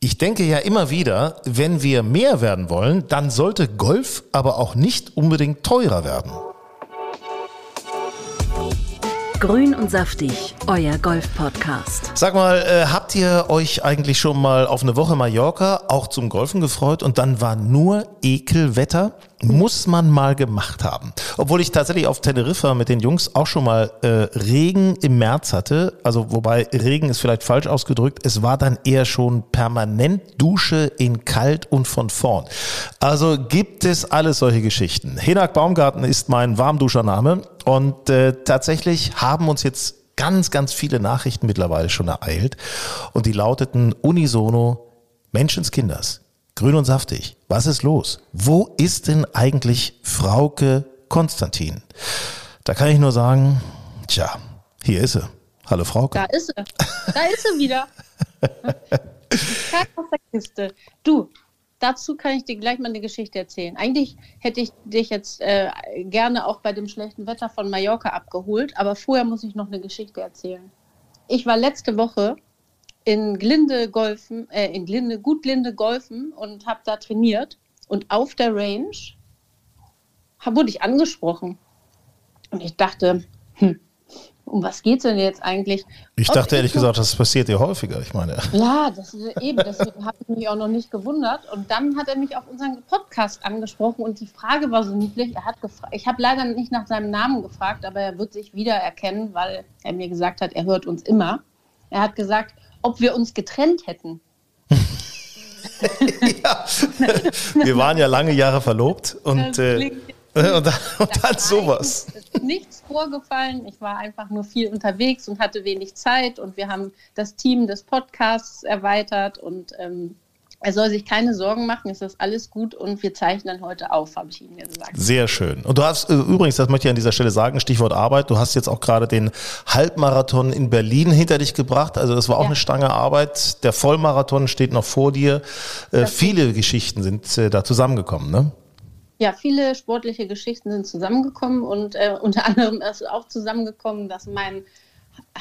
Ich denke ja immer wieder, wenn wir mehr werden wollen, dann sollte Golf aber auch nicht unbedingt teurer werden. Grün und saftig, euer Golf-Podcast. Sag mal, äh, habt ihr euch eigentlich schon mal auf eine Woche Mallorca auch zum Golfen gefreut und dann war nur Ekelwetter? Muss man mal gemacht haben. Obwohl ich tatsächlich auf Teneriffa mit den Jungs auch schon mal äh, Regen im März hatte. Also wobei Regen ist vielleicht falsch ausgedrückt. Es war dann eher schon permanent Dusche in kalt und von vorn. Also gibt es alles solche Geschichten. Hinak Baumgarten ist mein Warmduschername und äh, tatsächlich haben uns jetzt ganz, ganz viele Nachrichten mittlerweile schon ereilt und die lauteten unisono Menschenskinders. Grün und saftig. Was ist los? Wo ist denn eigentlich Frauke Konstantin? Da kann ich nur sagen, tja, hier ist sie. Hallo Frauke. Da ist sie. Da ist sie wieder. Kack aus der Kiste. Du, dazu kann ich dir gleich mal eine Geschichte erzählen. Eigentlich hätte ich dich jetzt äh, gerne auch bei dem schlechten Wetter von Mallorca abgeholt, aber vorher muss ich noch eine Geschichte erzählen. Ich war letzte Woche in Glinde golfen, äh, in Glinde, gut Glinde golfen und habe da trainiert. Und auf der Range wurde ich angesprochen. Und ich dachte, hm, um was geht's denn jetzt eigentlich? Ich dachte ehrlich gesagt, das passiert dir häufiger. Ich meine, ja, das ist eben, deswegen habe ich mich auch noch nicht gewundert. Und dann hat er mich auf unseren Podcast angesprochen und die Frage war so niedlich. Er hat gefragt, ich habe leider nicht nach seinem Namen gefragt, aber er wird sich wiedererkennen, weil er mir gesagt hat, er hört uns immer. Er hat gesagt, ob wir uns getrennt hätten. ja. wir waren ja lange Jahre verlobt und, äh, und dann, und dann sowas. eigentlich Nichts vorgefallen. Ich war einfach nur viel unterwegs und hatte wenig Zeit. Und wir haben das Team des Podcasts erweitert. Und ähm, er soll sich keine Sorgen machen. Es ist alles gut. Und wir zeichnen heute auf, habe ich ihm gesagt. Sehr schön. Und du hast äh, übrigens, das möchte ich an dieser Stelle sagen, Stichwort Arbeit, du hast jetzt auch gerade den Halbmarathon in Berlin hinter dich gebracht. Also das war auch Ja. eine Stange Arbeit. Der Vollmarathon steht noch vor dir. Äh, viele Geschichten sind äh, da zusammengekommen, ne? Ja, viele sportliche Geschichten sind zusammengekommen. Und äh, unter anderem ist auch zusammengekommen, dass mein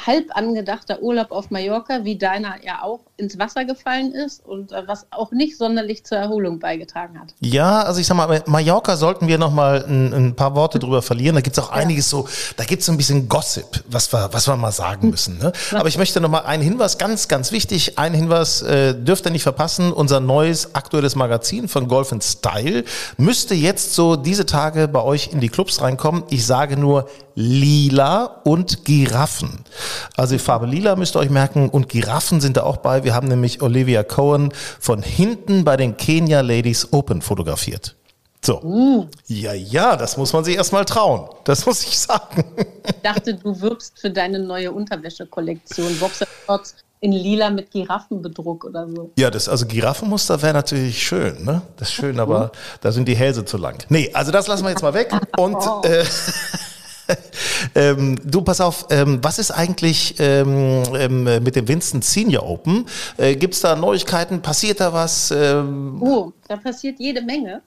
halb angedachter Urlaub auf Mallorca, wie deiner ja auch, ins Wasser gefallen ist und äh, was auch nicht sonderlich zur Erholung beigetragen hat. Ja, also ich sag mal, bei Mallorca sollten wir noch mal ein, ein paar Worte drüber verlieren. Da gibt's auch einiges so, da gibt's so ein bisschen Gossip, was wir, was wir mal sagen müssen. Ne? Aber ich möchte noch mal einen Hinweis, ganz, ganz wichtig, einen Hinweis äh, dürft ihr nicht verpassen. Unser neues aktuelles Magazin von Golf and Style müsste jetzt so diese Tage bei euch in die Clubs reinkommen. Ich sage nur Lila und Giraffen. Also die Farbe Lila müsst ihr euch merken und Giraffen sind da auch bei. Wir haben nämlich Olivia Cohen von hinten bei den Kenya Ladies Open fotografiert. So. Ja, ja, das muss man sich erstmal trauen. Das muss ich sagen. Ich dachte, du wirbst für deine neue Unterwäschekollektion. Boxershorts in lila mit Giraffenbedruck oder so. Ja, das, also Giraffenmuster wäre natürlich schön, ne? Das ist schön, aber da sind die Hälse zu lang. Nee, also das lassen wir jetzt mal weg. Und äh, ähm, du, pass auf, ähm, was ist eigentlich ähm, ähm, mit dem Winston Senior Open? Äh, Gibt es da Neuigkeiten? Passiert da was? Ähm, Oh, da passiert jede Menge.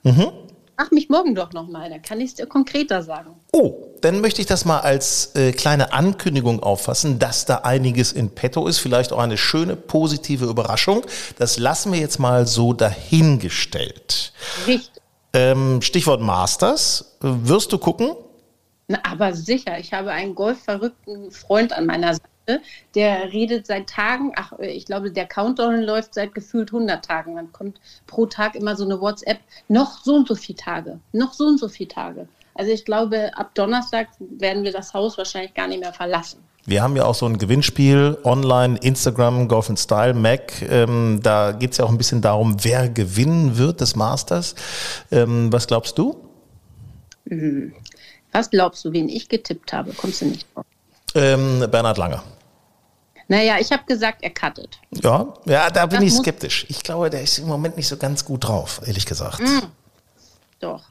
Mach mich morgen doch nochmal, da kann ich es dir konkreter sagen. Oh, dann möchte ich das mal als äh, kleine Ankündigung auffassen, dass da einiges in petto ist, vielleicht auch eine schöne positive Überraschung. Das lassen wir jetzt mal so dahingestellt. Richtig. Ähm, Stichwort Masters. Wirst du gucken? Na, aber sicher, ich habe einen golfverrückten Freund an meiner Seite, der redet seit Tagen, ach, ich glaube, der Countdown läuft seit gefühlt 100 Tagen. Dann kommt pro Tag immer so eine WhatsApp, noch so und so viele Tage, noch so und so viele Tage. Also ich glaube, ab Donnerstag werden wir das Haus wahrscheinlich gar nicht mehr verlassen. Wir haben ja auch so ein Gewinnspiel online, Instagram, Golf and Style, Mac. Ähm, da geht es ja auch ein bisschen darum, wer gewinnen wird des Masters. Ähm, was glaubst du? Was glaubst du, wen ich getippt habe? Kommst du nicht drauf? Ähm, Bernhard Langer. Naja, ich habe gesagt, er cuttet. Ja, ja, da bin Das ich skeptisch. Ich glaube, der ist im Moment nicht so ganz gut drauf, ehrlich gesagt. Mhm. Doch.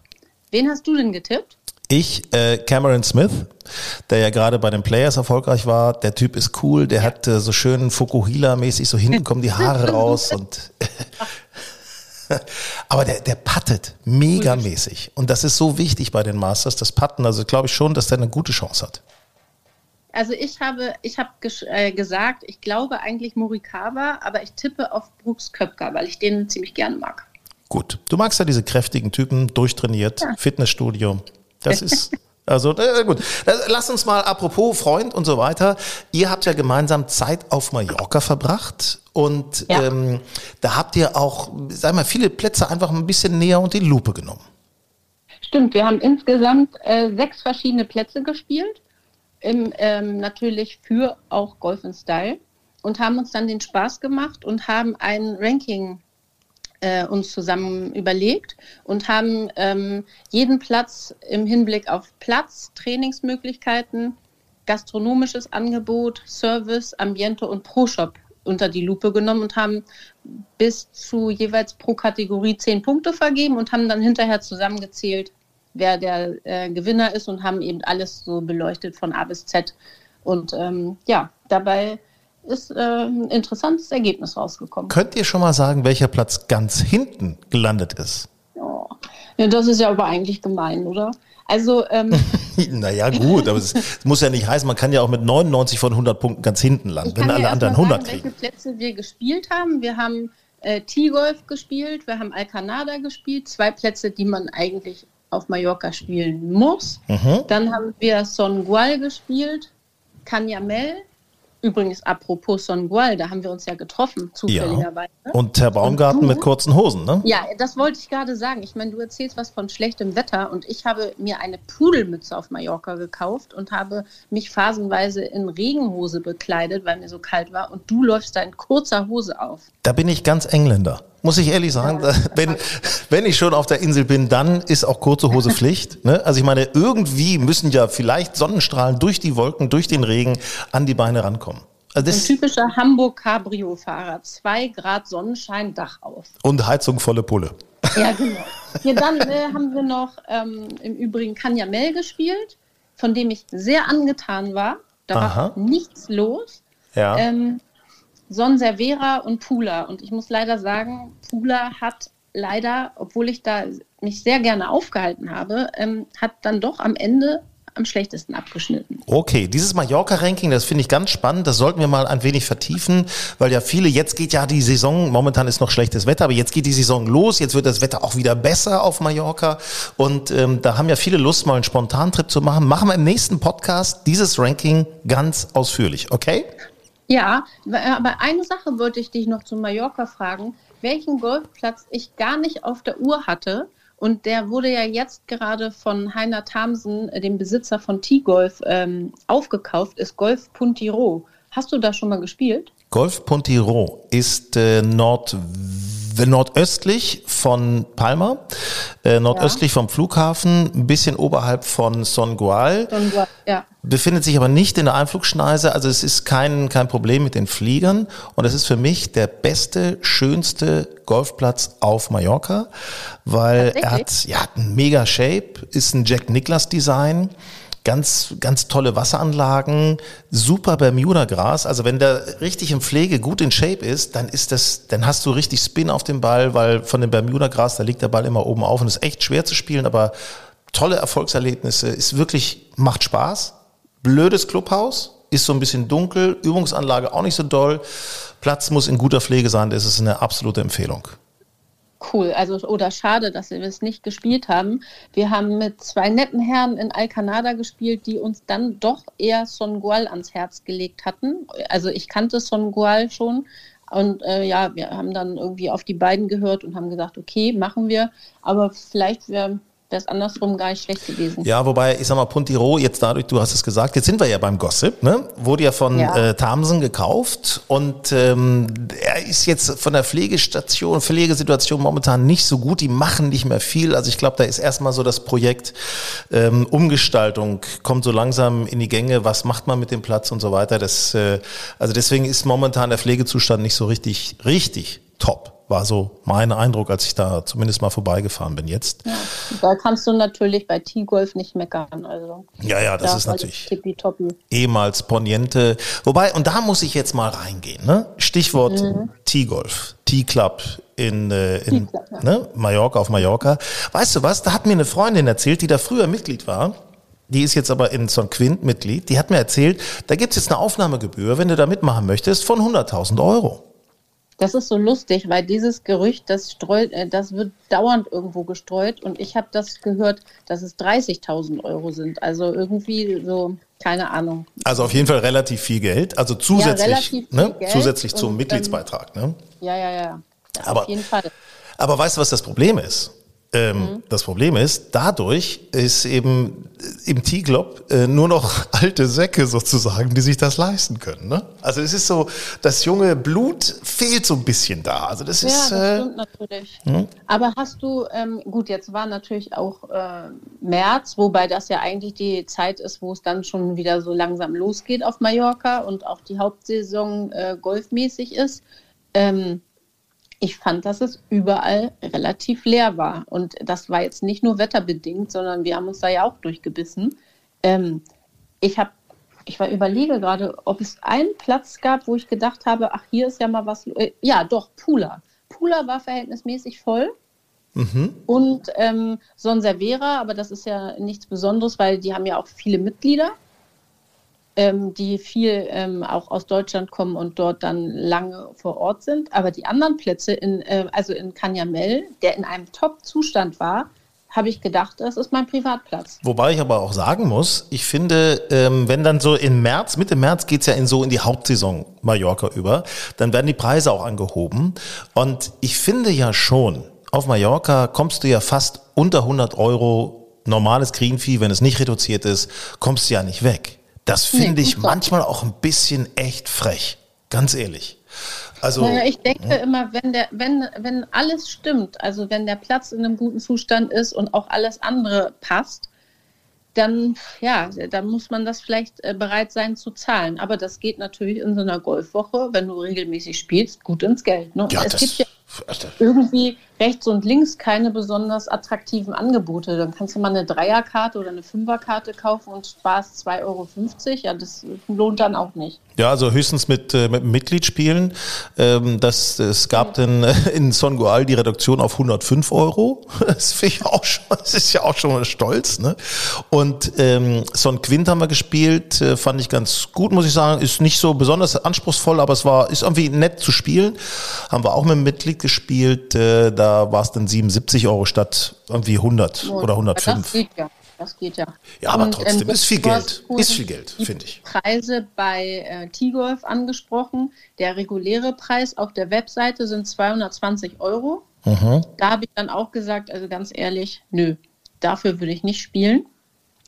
Wen hast du denn getippt? Ich, äh, Cameron Smith, der ja gerade bei den Players erfolgreich war, der Typ ist cool, der hat äh, so schön Fukuhila-mäßig, so hinten kommen die Haare raus und aber der, der pattet megamäßig. Und das ist so wichtig bei den Masters, das Patten. Also glaube ich schon, dass der eine gute Chance hat. Also ich habe, ich habe äh, gesagt, ich glaube eigentlich Morikawa, aber ich tippe auf Brooks Köpker, weil ich den ziemlich gerne mag. Gut. Du magst ja diese kräftigen Typen, durchtrainiert, Fitnessstudio. Das ist. Also äh, gut, Äh, lass uns mal, apropos Freund und so weiter, ihr habt ja gemeinsam Zeit auf Mallorca verbracht und Ja. ähm, da habt ihr auch, sag mal, viele Plätze einfach ein bisschen näher unter die Lupe genommen. Stimmt, wir haben insgesamt äh, sechs verschiedene Plätze gespielt, im, ähm, natürlich für auch Golf in Style und haben uns dann den Spaß gemacht und haben ein Ranking äh, uns zusammen überlegt und haben ähm, jeden Platz im Hinblick auf Platz, Trainingsmöglichkeiten, gastronomisches Angebot, Service, Ambiente und Pro-Shop unter die Lupe genommen und haben bis zu jeweils pro Kategorie zehn Punkte vergeben und haben dann hinterher zusammengezählt, wer der äh, Gewinner ist und haben eben alles so beleuchtet von A bis Z. Und ähm, ja, dabei ist äh, ein interessantes Ergebnis rausgekommen. Könnt ihr schon mal sagen, welcher Platz ganz hinten gelandet ist? Oh. Ja, das ist ja aber eigentlich gemein, oder? Also, ähm, Naja, gut, aber es muss ja nicht heißen, man kann ja auch mit 99 von 100 Punkten ganz hinten landen, wenn alle anderen erst mal 100 sagen, kriegen. welche Plätze wir gespielt haben. Wir haben äh, T-Golf gespielt, wir haben Alcanada gespielt, zwei Plätze, die man eigentlich auf Mallorca spielen muss. Mhm. Dann haben wir Songual gespielt, Canyamel. Übrigens, apropos Songual, da haben wir uns ja getroffen, zufälligerweise. Und Herr Baumgarten Und mit kurzen Hosen, ne? Ja, das wollte ich gerade sagen. Ich meine, du erzählst was von schlechtem Wetter und ich habe mir eine Pudelmütze auf Mallorca gekauft und habe mich phasenweise in Regenhose bekleidet, weil mir so kalt war und du läufst da in kurzer Hose auf. Da bin ich ganz Engländer. Muss ich ehrlich sagen, wenn, wenn ich schon auf der Insel bin, dann ist auch kurze Hose Pflicht. Ne? Also ich meine, irgendwie müssen ja vielleicht Sonnenstrahlen durch die Wolken, durch den Regen an die Beine rankommen. Also Ein typischer Hamburg-Cabrio-Fahrer. Zwei Grad Sonnenschein, Dach auf. und Heizung volle Pulle. Ja, genau. Ja, dann äh, haben wir noch ähm, im Übrigen Canyamel gespielt, von dem ich sehr angetan war. Da Aha. war nichts los. Ja. Ähm, Son Servera und Pula. Und ich muss leider sagen, Pula hat leider, obwohl ich da mich sehr gerne aufgehalten habe, ähm, hat dann doch am Ende am schlechtesten abgeschnitten. Okay, dieses Mallorca-Ranking, das finde ich ganz spannend. Das sollten wir mal ein wenig vertiefen, weil ja viele, jetzt geht ja die Saison, momentan ist noch schlechtes Wetter, aber jetzt geht die Saison los, jetzt wird das Wetter auch wieder besser auf Mallorca. Und ähm, da haben ja viele Lust, mal einen Spontantrip zu machen. Machen wir im nächsten Podcast dieses Ranking ganz ausführlich, okay? Ja, aber eine Sache wollte ich dich noch zu Mallorca fragen, welchen Golfplatz ich gar nicht auf der Uhr hatte. Und der wurde ja jetzt gerade von Heiner Thamsen, äh, dem Besitzer von T-Golf, ähm, aufgekauft, ist Golf Puntiro. Hast du da schon mal gespielt? Golf Pontiro ist äh, Nord nordöstlich von Palma, äh, nordöstlich vom Flughafen, ein bisschen oberhalb von Son Gual. Ja. befindet sich aber nicht in der Einflugschneise, also es ist kein, kein Problem mit den Fliegern und es ist für mich der beste, schönste Golfplatz auf Mallorca, weil er hat ja einen mega Shape, ist ein Jack Nicklaus Design, ganz, ganz tolle Wasseranlagen, super Bermuda-Gras. Also wenn der richtig in Pflege gut in Shape ist, dann ist das, dann hast du richtig Spin auf dem Ball, weil von dem Bermuda-Gras, da liegt der Ball immer oben auf und ist echt schwer zu spielen, aber tolle Erfolgserlebnisse, ist wirklich, macht Spaß. Blödes Clubhaus, ist so ein bisschen dunkel, Übungsanlage auch nicht so doll. Platz muss in guter Pflege sein, das ist eine absolute Empfehlung. Cool, also oder schade, dass wir es nicht gespielt haben. Wir haben mit zwei netten Herren in Alcanada gespielt, die uns dann doch eher Songual ans Herz gelegt hatten. Also ich kannte Songual schon und äh, ja, wir haben dann irgendwie auf die beiden gehört und haben gesagt, okay, machen wir. Aber vielleicht wäre wäre es andersrum gar nicht schlecht gewesen. Ja, wobei, ich sag mal, Puntiro, jetzt dadurch, du hast es gesagt, jetzt sind wir ja beim Gossip, ne? Wurde ja von Ja. Äh, Thamsen gekauft und ähm, er ist jetzt von der Pflegestation, Pflegesituation momentan nicht so gut, die machen nicht mehr viel. Also ich glaube, da ist erstmal so das Projekt ähm, Umgestaltung, kommt so langsam in die Gänge, was macht man mit dem Platz und so weiter. Das, äh, also deswegen ist momentan der Pflegezustand nicht so richtig, richtig top. War so mein Eindruck, als ich da zumindest mal vorbeigefahren bin jetzt. Ja. Da kannst du natürlich bei T-Golf nicht meckern. Also, Ja, ja, das da ist war natürlich Tippitoppi. ehemals Poniente. Wobei, und da muss ich jetzt mal reingehen, ne? Stichwort T-Golf, T-Club in, äh, in ja. ne? Mallorca auf Mallorca. Weißt du was? Da hat mir eine Freundin erzählt, die da früher Mitglied war. Die ist jetzt aber in Son Quint Mitglied. Die hat mir erzählt, da gibt's jetzt eine Aufnahmegebühr, wenn du da mitmachen möchtest, von 100.000 Euro. Das ist so lustig, weil dieses Gerücht, das streut, äh, das wird dauernd irgendwo gestreut und ich habe das gehört, dass es 30.000 Euro sind. Also irgendwie so, keine Ahnung. Also auf jeden Fall relativ viel Geld. Also zusätzlich, viel ne? Geld zusätzlich zum und, Mitgliedsbeitrag. Ne? Ja, ja, ja. Das Aber- auf jeden Fall. Aber weißt du, was das Problem ist? Ähm, Mhm. Das Problem ist, dadurch ist eben äh, im T-Club äh, nur noch alte Säcke sozusagen, die sich das leisten können. Ne? Also es ist so, das junge Blut fehlt so ein bisschen da. Also das Ja, ist, das äh, stimmt natürlich. Aber hast du, ähm, gut, jetzt war natürlich auch äh, März, wobei das ja eigentlich die Zeit ist, wo es dann schon wieder so langsam losgeht auf Mallorca und auch die Hauptsaison äh, golfmäßig ist. Ähm, ich fand, dass es überall relativ leer war. Und das war jetzt nicht nur wetterbedingt, sondern wir haben uns da ja auch durchgebissen. Ähm, ich habe, ich war überlege gerade, ob es einen Platz gab, wo ich gedacht habe, ach, hier ist ja mal was. Äh, ja, doch, Pula. Pula war verhältnismäßig voll. Und ähm, Son Servera, aber das ist ja nichts Besonderes, weil die haben ja auch viele Mitglieder, ähm, die viel ähm, auch aus Deutschland kommen und dort dann lange vor Ort sind. Aber die anderen Plätze, in, äh, also in Canyamel, der in einem Top-Zustand war, habe ich gedacht, das ist mein Privatplatz. Wobei ich aber auch sagen muss, ich finde, ähm, wenn dann so im März, Mitte März geht's ja in so in die Hauptsaison Mallorca über, dann werden die Preise auch angehoben. Und ich finde ja schon, auf Mallorca kommst du ja fast unter 100 Euro normales Greenfee, wenn es nicht reduziert ist, kommst du ja nicht weg. Das finde Nee, ich manchmal auch ein bisschen echt frech. Ganz ehrlich. Also, Naja, ich denke immer, wenn, der, wenn, wenn alles stimmt, also wenn der Platz in einem guten Zustand ist und auch alles andere passt, dann, ja, dann muss man das vielleicht äh, bereit sein zu zahlen. Aber das geht natürlich in so einer Golfwoche, wenn du regelmäßig spielst, gut ins Geld. Ne? ja, es das, gibt ja irgendwie rechts und links keine besonders attraktiven Angebote. Dann kannst du mal eine Dreierkarte oder eine Fünferkarte kaufen und sparst 2,50 Euro. Ja, das lohnt dann auch nicht. Ja, also höchstens mit, äh, mit Mitgliedspielen. Ähm, das, es gab dann äh, in Son Goal die Reduktion auf 105 Euro. Das finde ich auch schon, das ist ja auch schon mal stolz. Ne? Und ähm, Son Quint haben wir gespielt, äh, fand ich ganz gut, muss ich sagen. Ist nicht so besonders anspruchsvoll, aber es war ist irgendwie nett zu spielen. Haben wir auch mit einem Mitglied gespielt. Äh, da war es dann 77 Euro statt irgendwie 100 oder Das 105. geht ja. Das geht ja. Ja, aber Und, trotzdem ähm, ist viel Geld. Ist viel Geld, finde ich. Preise bei äh, T-Golf angesprochen. Der reguläre Preis auf der Webseite sind 220 Euro. Mhm. Da habe ich dann auch gesagt, also ganz ehrlich, nö, dafür will ich nicht spielen.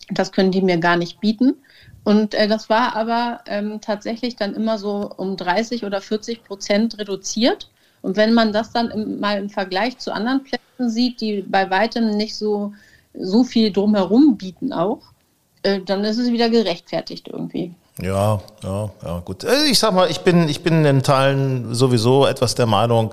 Das können die mir gar nicht bieten. Und äh, das war aber ähm, tatsächlich dann immer so um 30 oder 40 Prozent reduziert. Und wenn man das dann im, mal im Vergleich zu anderen Plätzen sieht, die bei weitem nicht so, so viel drumherum bieten auch, äh, dann ist es wieder gerechtfertigt irgendwie. Ja, ja, ja, gut. Äh, Ich sag mal, ich bin, ich bin in Teilen sowieso etwas der Meinung,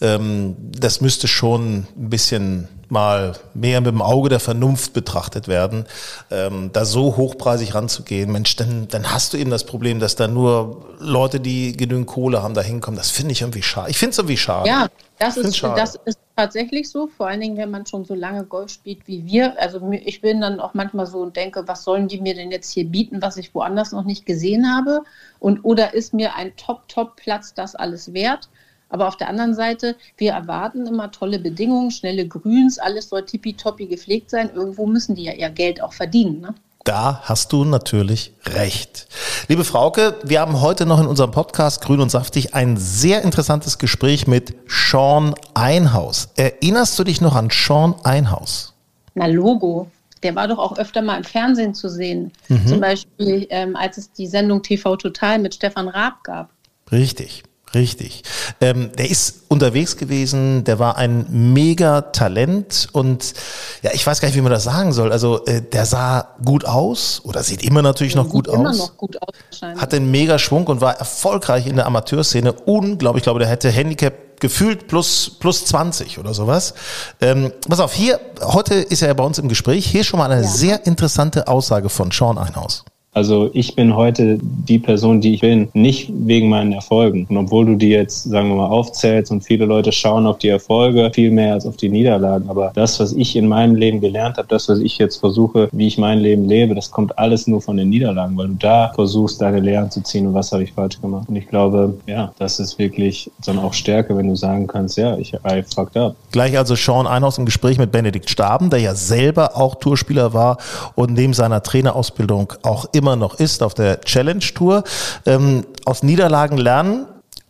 ähm, das müsste schon ein bisschen mal mehr mit dem Auge der Vernunft betrachtet werden, ähm, da so hochpreisig ranzugehen. Mensch, dann, dann hast du eben das Problem, dass da nur Leute, die genügend Kohle haben, da hinkommen. Das finde ich irgendwie schade. Ich finde es irgendwie schade. Ja, das ist, das ist tatsächlich so, vor allen Dingen, wenn man schon so lange Golf spielt wie wir. Also ich bin dann auch manchmal so und denke, was sollen die mir denn jetzt hier bieten, was ich woanders noch nicht gesehen habe? Und oder ist mir ein Top-Top-Platz das alles wert? Aber auf der anderen Seite, wir erwarten immer tolle Bedingungen, schnelle Grüns, alles soll tippitoppi gepflegt sein. Irgendwo müssen die ja ihr Geld auch verdienen. Ne? Da hast du natürlich recht. Liebe Frauke, wir haben heute noch in unserem Podcast Grün und Saftig ein sehr interessantes Gespräch mit Sean Einhaus. Erinnerst du dich noch an Sean Einhaus? Na, Logo. Der war doch auch öfter mal im Fernsehen zu sehen. Mhm. Zum Beispiel, ähm, als es die Sendung TV Total mit Stefan Raab gab. Richtig. Richtig. Ähm, der ist unterwegs gewesen, der war ein mega Talent und ja, ich weiß gar nicht, wie man das sagen soll. Also äh, der sah gut aus oder sieht immer natürlich noch gut Sieht immer aus. noch gut aus. Hatte einen mega Schwung und war erfolgreich in der Amateurszene. Unglaublich, ich glaube, der hätte Handicap gefühlt plus, plus 20 oder sowas. Ähm, pass auf, hier, heute ist er ja bei uns im Gespräch. Hier schon mal eine sehr interessante Aussage von Sean Einhaus. Also ich bin heute die Person, die ich bin, nicht wegen meinen Erfolgen. Und obwohl du die jetzt, sagen wir mal, aufzählst und viele Leute schauen auf die Erfolge viel mehr als auf die Niederlagen. Aber das, was ich in meinem Leben gelernt habe, das, was ich jetzt versuche, wie ich mein Leben lebe, das kommt alles nur von den Niederlagen, weil du da versuchst, deine Lehren zu ziehen und was habe ich falsch gemacht. Und ich glaube, ja, das ist wirklich dann auch Stärke, wenn du sagen kannst, ja, ich I fucked up. Gleich also Sean Einhaus im Gespräch mit Benedikt Staben, der ja selber auch Tourspieler war und neben seiner Trainerausbildung auch immer noch ist auf der Challenge Tour. Ähm, aus Niederlagen lernen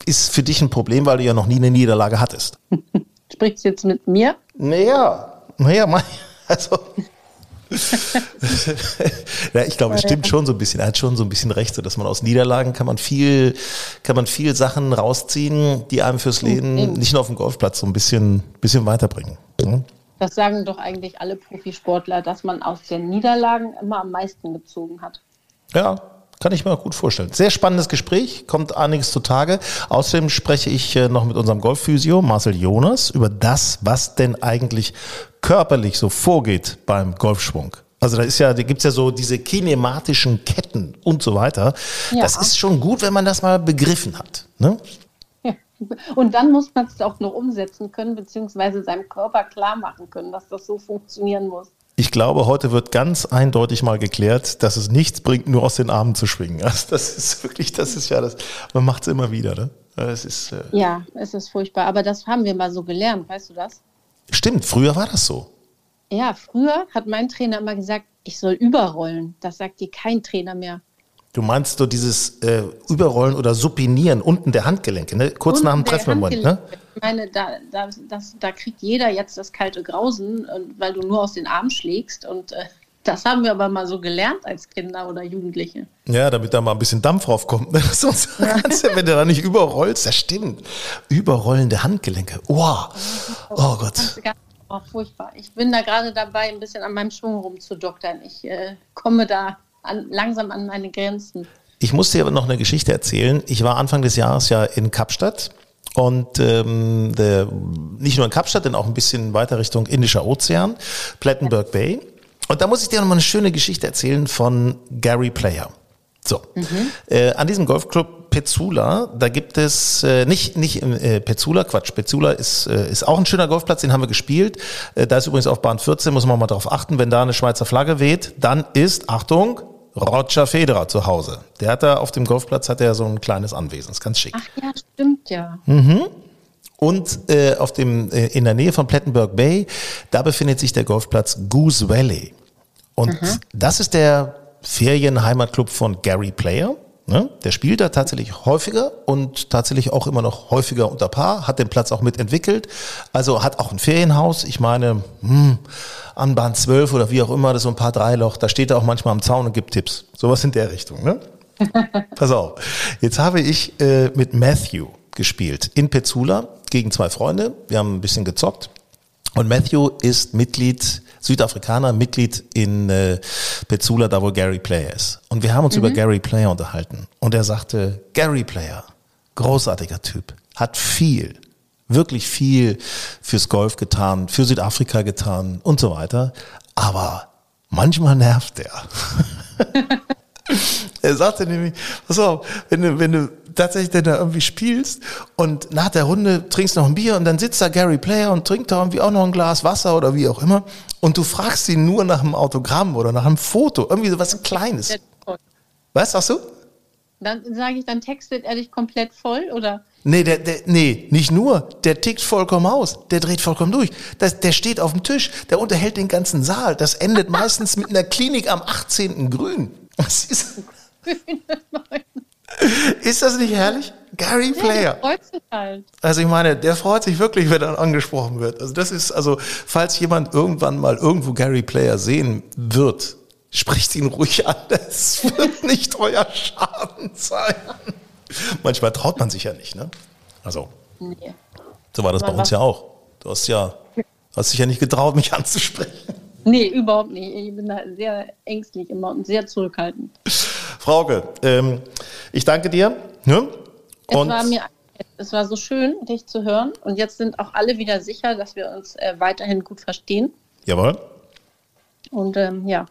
ist für dich ein Problem, weil du ja noch nie eine Niederlage hattest. Sprichst du jetzt mit mir? Naja, naja, also. ja, ich glaube, es stimmt schon so ein bisschen. Er hat schon so ein bisschen recht, so dass man aus Niederlagen kann man viel, kann man viel Sachen rausziehen, die einem fürs Leben eben. nicht nur auf dem Golfplatz so ein bisschen, bisschen weiterbringen. ne? Das sagen doch eigentlich alle Profisportler, dass man aus den Niederlagen immer am meisten gezogen hat. Ja, kann ich mir gut vorstellen. Sehr spannendes Gespräch, kommt einiges zutage. Außerdem spreche ich äh, noch mit unserem Golfphysio Marcel Jonas über das, was denn eigentlich körperlich so vorgeht beim Golfschwung. Also da ist ja, da gibt's ja so diese kinematischen Ketten und so weiter. Ja. Das ist schon gut, wenn man das mal begriffen hat. Ne? Ja. Und dann muss man es auch noch umsetzen können, beziehungsweise seinem Körper klar machen können, dass das so funktionieren muss. Ich glaube, heute wird ganz eindeutig mal geklärt, dass es nichts bringt, nur aus den Armen zu schwingen. Also das ist wirklich, das ist ja das, man macht es immer wieder. Ne? Es ist, äh, Ja, es ist furchtbar. Aber das haben wir mal so gelernt, weißt du das? stimmt, früher war das so. Ja, früher hat mein Trainer immer gesagt, ich soll überrollen. Das sagt dir kein Trainer mehr. Du meinst so dieses äh, Überrollen oder Supinieren unten der Handgelenke, ne? kurz Und nach dem Treffmoment. Ne? Ich meine, da, da, das, da kriegt jeder jetzt das kalte Grausen, weil du nur aus den Armen schlägst. Und äh, das haben wir aber mal so gelernt als Kinder oder Jugendliche. Ja, damit da mal ein bisschen Dampf draufkommt. Ne? Sonst kannst du, wenn du da nicht überrollst, das stimmt. Überrollende Handgelenke. Wow. Oh Gott. Das ist ganz oh, furchtbar. Ich bin da gerade dabei, ein bisschen an meinem Schwung rumzudoktern. Ich äh, komme da an, langsam an meine Grenzen. Ich muss dir aber noch eine Geschichte erzählen. Ich war Anfang des Jahres ja in Kapstadt und ähm, der, nicht nur in Kapstadt, denn auch ein bisschen weiter Richtung Indischer Ozean, Plettenberg Bay. Und da muss ich dir noch mal eine schöne Geschichte erzählen von Gary Player. So, äh, an diesem Golfclub Petzula, da gibt es äh, nicht nicht äh, Petzula, Quatsch, Petzula ist äh, ist auch ein schöner Golfplatz, den haben wir gespielt. Äh, da ist übrigens auf Bahn 14, muss man mal drauf achten, wenn da eine Schweizer Flagge weht, dann ist Achtung Roger Federer zu Hause. Der hat da auf dem Golfplatz hat er so ein kleines Anwesen, ist ganz schick. Ach ja, stimmt ja. Und äh, auf dem äh, in der Nähe von Plettenberg Bay, da befindet sich der Golfplatz Goose Valley. Und das ist der Ferienheimatclub von Gary Player. Ne? Der spielt da tatsächlich häufiger und tatsächlich auch immer noch häufiger unter Paar, hat den Platz auch mitentwickelt. Also hat auch ein Ferienhaus. Ich meine, hm, an Bahn 12 oder wie auch immer, das ist so ein paar Dreiloch, da steht er auch manchmal am Zaun und gibt Tipps. Sowas in der Richtung. Ne? Pass auf. Jetzt habe ich äh, mit Matthew gespielt in Petzula gegen zwei Freunde. Wir haben ein bisschen gezockt. Und Matthew ist Mitglied, Südafrikaner, Mitglied in äh, Petzula, da wo Gary Player ist. Und wir haben uns über Gary Player unterhalten. Und er sagte, Gary Player, großartiger Typ, hat viel, wirklich viel fürs Golf getan, für Südafrika getan und so weiter. Aber manchmal nervt er. Er sagte nämlich, pass auf, wenn du, wenn du tatsächlich denn da irgendwie spielst und nach der Runde trinkst noch ein Bier und dann sitzt da Gary Player und trinkt da irgendwie auch noch ein Glas Wasser oder wie auch immer und du fragst ihn nur nach einem Autogramm oder nach einem Foto, irgendwie so was Kleines. Was sagst du? Dann sage ich, dann textet er dich komplett voll oder? Nee, der, der, nee, nicht nur. Der tickt vollkommen aus. Der dreht vollkommen durch. Das, der steht auf dem Tisch. Der unterhält den ganzen Saal. Das endet meistens mit einer Klinik am 18. Grün. Was ist, ist das nicht herrlich? Gary Player. Ja, freut sich halt. Also ich meine, der freut sich wirklich, wenn er angesprochen wird. Also das ist, also falls jemand irgendwann mal irgendwo Gary Player sehen wird, spricht ihn ruhig an. Das wird nicht euer Schaden sein. Manchmal traut man sich ja nicht, ne? Also, Nee. so war das bei Aber uns ja auch. Du hast ja, hast dich ja nicht getraut, mich anzusprechen. nee, überhaupt nicht. Ich bin da sehr ängstlich immer und sehr zurückhaltend. Frauke, ähm, ich danke dir. Ne? Es Und war mir es war so schön, dich zu hören. Und jetzt sind auch alle wieder sicher, dass wir uns äh, weiterhin gut verstehen. jawohl. Und ähm, ja.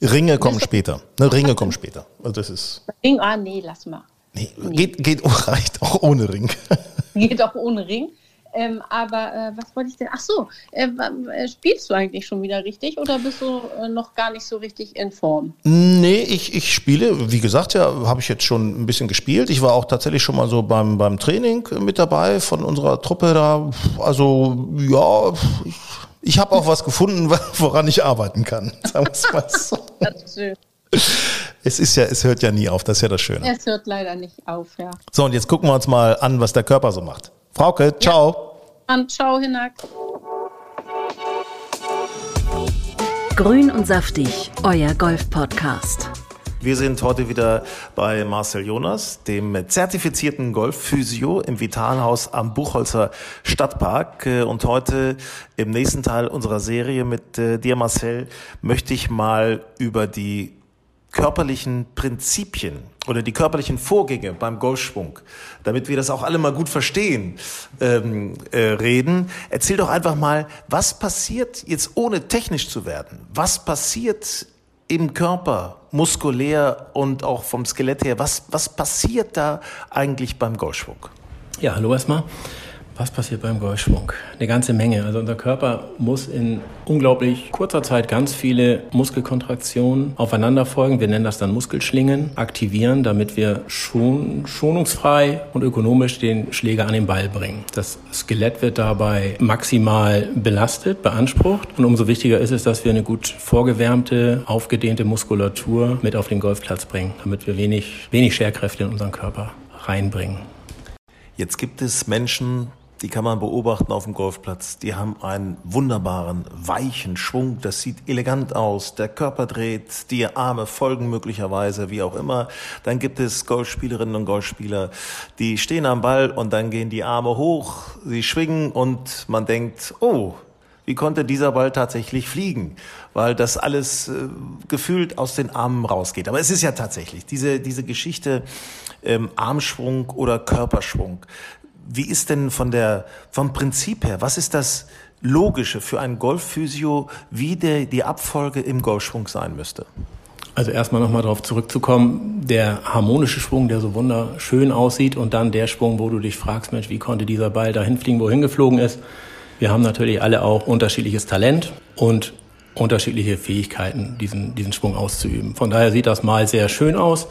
Ringe kommen später. Ne, Ringe kommen später. Also das ist. Ring, ah, nee, lass mal. Nee, geht, geht reicht auch ohne Ring. Geht auch ohne Ring. Ähm, aber äh, was wollte ich denn? Ach so, äh, äh, spielst du eigentlich schon wieder richtig oder bist du äh, noch gar nicht so richtig in Form? Nee, ich, ich spiele, wie gesagt, ja, habe ich jetzt schon ein bisschen gespielt. Ich war auch tatsächlich schon mal so beim, beim Training mit dabei von unserer Truppe da. Also, ja, ich, ich habe auch was gefunden, woran ich arbeiten kann. Sagen wir mal so. Das ist schön. Es ist ja, es hört ja nie auf, das ist ja das Schöne. Es hört leider nicht auf, ja. So, und jetzt gucken wir uns mal an, was der Körper so macht. Frauke, ciao. Und ciao, Hinak. Grün und saftig, euer Golf-Podcast. Wir sind heute wieder bei Marcel Jonas, dem zertifizierten Golfphysio im Vitalhaus am Buchholzer Stadtpark. Äh, Und heute im nächsten Teil unserer Serie mit äh, dir, Marcel, möchte ich mal über die körperlichen Prinzipien oder die körperlichen Vorgänge beim Golfschwung, damit wir das auch alle mal gut verstehen, ähm, äh, reden. Erzähl doch einfach mal, was passiert jetzt ohne technisch zu werden? Was passiert im Körper, muskulär und auch vom Skelett her? Was, was passiert da eigentlich beim Golfschwung? Ja, hallo erstmal. Was passiert beim Golfschwung? Eine ganze Menge. Also unser Körper muss in unglaublich kurzer Zeit ganz viele Muskelkontraktionen aufeinander folgen. Wir nennen das dann Muskelschlingen, aktivieren, damit wir schon, schonungsfrei und ökonomisch den Schläger an den Ball bringen. Das Skelett wird dabei maximal belastet, beansprucht. Und umso wichtiger ist es, dass wir eine gut vorgewärmte, aufgedehnte Muskulatur mit auf den Golfplatz bringen, damit wir wenig, wenig Scherkräfte in unseren Körper reinbringen. Jetzt gibt es Menschen, die kann man beobachten auf dem Golfplatz. Die haben einen wunderbaren, weichen Schwung. Das sieht elegant aus. Der Körper dreht, die Arme folgen möglicherweise, wie auch immer. Dann gibt es Golfspielerinnen und Golfspieler, die stehen am Ball und dann gehen die Arme hoch, sie schwingen und man denkt, oh, wie konnte dieser Ball tatsächlich fliegen? Weil das alles äh, gefühlt aus den Armen rausgeht. Aber es ist ja tatsächlich diese, diese Geschichte ähm, Armschwung oder Körperschwung. Wie ist denn von der, vom Prinzip her, was ist das Logische für einen Golfphysio, wie der, die Abfolge im Golfschwung sein müsste? Also erstmal nochmal darauf zurückzukommen, der harmonische Schwung, der so wunderschön aussieht und dann der Schwung, wo du dich fragst, Mensch, wie konnte dieser Ball dahin fliegen, wohin geflogen ist. Wir haben natürlich alle auch unterschiedliches Talent und unterschiedliche Fähigkeiten, diesen, diesen Schwung auszuüben. Von daher sieht das mal sehr schön aus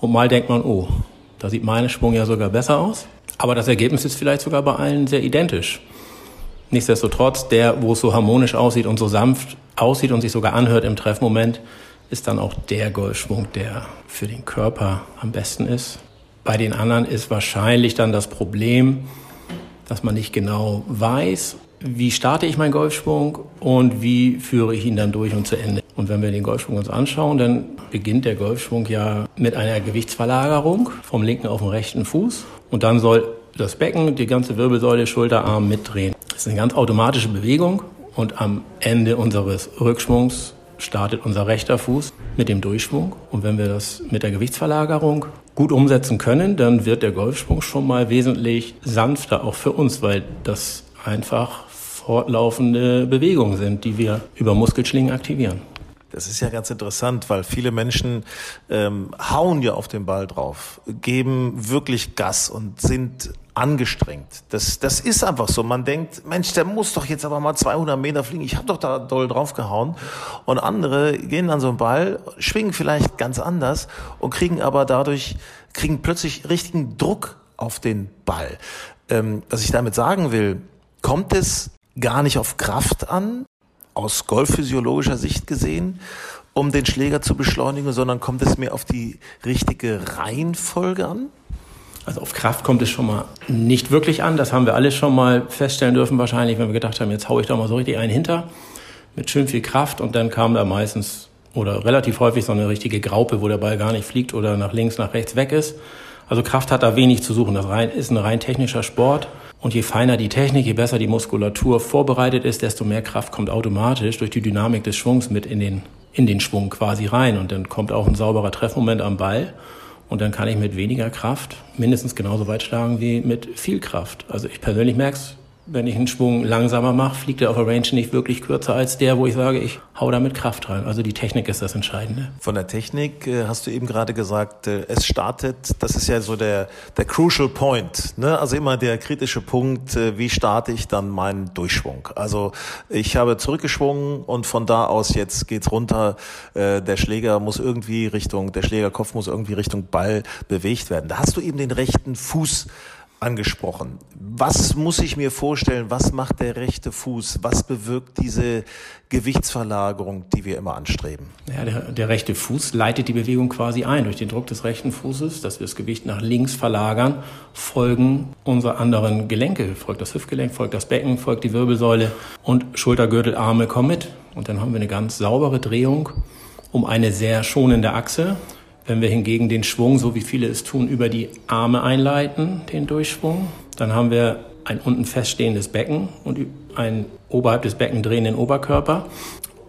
und mal denkt man, oh, da sieht mein Schwung ja sogar besser aus. Aber das Ergebnis ist vielleicht sogar bei allen sehr identisch. Nichtsdestotrotz, der, wo es so harmonisch aussieht und so sanft aussieht und sich sogar anhört im Treffmoment, ist dann auch der Golfschwung, der für den Körper am besten ist. Bei den anderen ist wahrscheinlich dann das Problem, dass man nicht genau weiß, wie starte ich meinen Golfschwung und wie führe ich ihn dann durch und zu Ende. Und wenn wir den Golfschwung uns anschauen, dann beginnt der Golfschwung ja mit einer Gewichtsverlagerung vom linken auf den rechten Fuß. Und dann soll das Becken, die ganze Wirbelsäule, Schulterarm mitdrehen. Das ist eine ganz automatische Bewegung. Und am Ende unseres Rückschwungs startet unser rechter Fuß mit dem Durchschwung. Und wenn wir das mit der Gewichtsverlagerung gut umsetzen können, dann wird der Golfschwung schon mal wesentlich sanfter, auch für uns, weil das einfach fortlaufende Bewegungen sind, die wir über Muskelschlingen aktivieren. Das ist ja ganz interessant, weil viele Menschen ähm, hauen ja auf den Ball drauf, geben wirklich Gas und sind angestrengt. Das, das ist einfach so. Man denkt, Mensch, der muss doch jetzt aber mal 200 Meter fliegen. Ich habe doch da doll drauf gehauen. Und andere gehen an so einen Ball, schwingen vielleicht ganz anders und kriegen aber dadurch, kriegen plötzlich richtigen Druck auf den Ball. Ähm, was ich damit sagen will, kommt es gar nicht auf Kraft an, aus golfphysiologischer Sicht gesehen, um den Schläger zu beschleunigen, sondern kommt es mir auf die richtige Reihenfolge an? Also auf Kraft kommt es schon mal nicht wirklich an. Das haben wir alle schon mal feststellen dürfen wahrscheinlich, wenn wir gedacht haben, jetzt haue ich da mal so richtig einen hinter mit schön viel Kraft und dann kam da meistens oder relativ häufig so eine richtige Graupe, wo der Ball gar nicht fliegt oder nach links, nach rechts weg ist. Also Kraft hat da wenig zu suchen. Das ist ein rein technischer Sport. Und je feiner die Technik, je besser die Muskulatur vorbereitet ist, desto mehr Kraft kommt automatisch durch die Dynamik des Schwungs mit in den, in den Schwung quasi rein. Und dann kommt auch ein sauberer Treffmoment am Ball. Und dann kann ich mit weniger Kraft mindestens genauso weit schlagen wie mit viel Kraft. Also ich persönlich merke es wenn ich einen Schwung langsamer mache, fliegt er auf der Range nicht wirklich kürzer als der, wo ich sage, ich hau da mit Kraft rein. Also die Technik ist das Entscheidende. Von der Technik äh, hast du eben gerade gesagt, äh, es startet, das ist ja so der, der crucial point, ne? also immer der kritische Punkt, äh, wie starte ich dann meinen Durchschwung. Also ich habe zurückgeschwungen und von da aus jetzt geht's runter, der Schläger muss irgendwie Richtung, der Schlägerkopf muss irgendwie Richtung Ball bewegt werden. Da hast du eben den rechten Fuß angesprochen. Was muss ich mir vorstellen? Was macht der rechte Fuß? Was bewirkt diese Gewichtsverlagerung, die wir immer anstreben? Ja, der, der, rechte Fuß leitet die Bewegung quasi ein. Durch den Druck des rechten Fußes, dass wir das Gewicht nach links verlagern, folgen unsere anderen Gelenke. Folgt das Hüftgelenk, folgt das Becken, folgt die Wirbelsäule und Schultergürtel, Arme kommen mit. Und dann haben wir eine ganz saubere Drehung um eine sehr schonende Achse wenn wir hingegen den Schwung, so wie viele es tun, über die Arme einleiten, den Durchschwung, dann haben wir ein unten feststehendes Becken und einen oberhalb des Becken drehenden Oberkörper.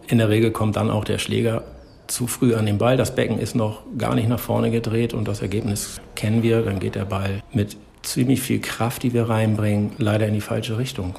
In der Regel kommt dann auch der Schläger zu früh an den Ball. Das Becken ist noch gar nicht nach vorne gedreht und das Ergebnis kennen wir. Dann geht der Ball mit ziemlich viel Kraft, die wir reinbringen, leider in die falsche Richtung.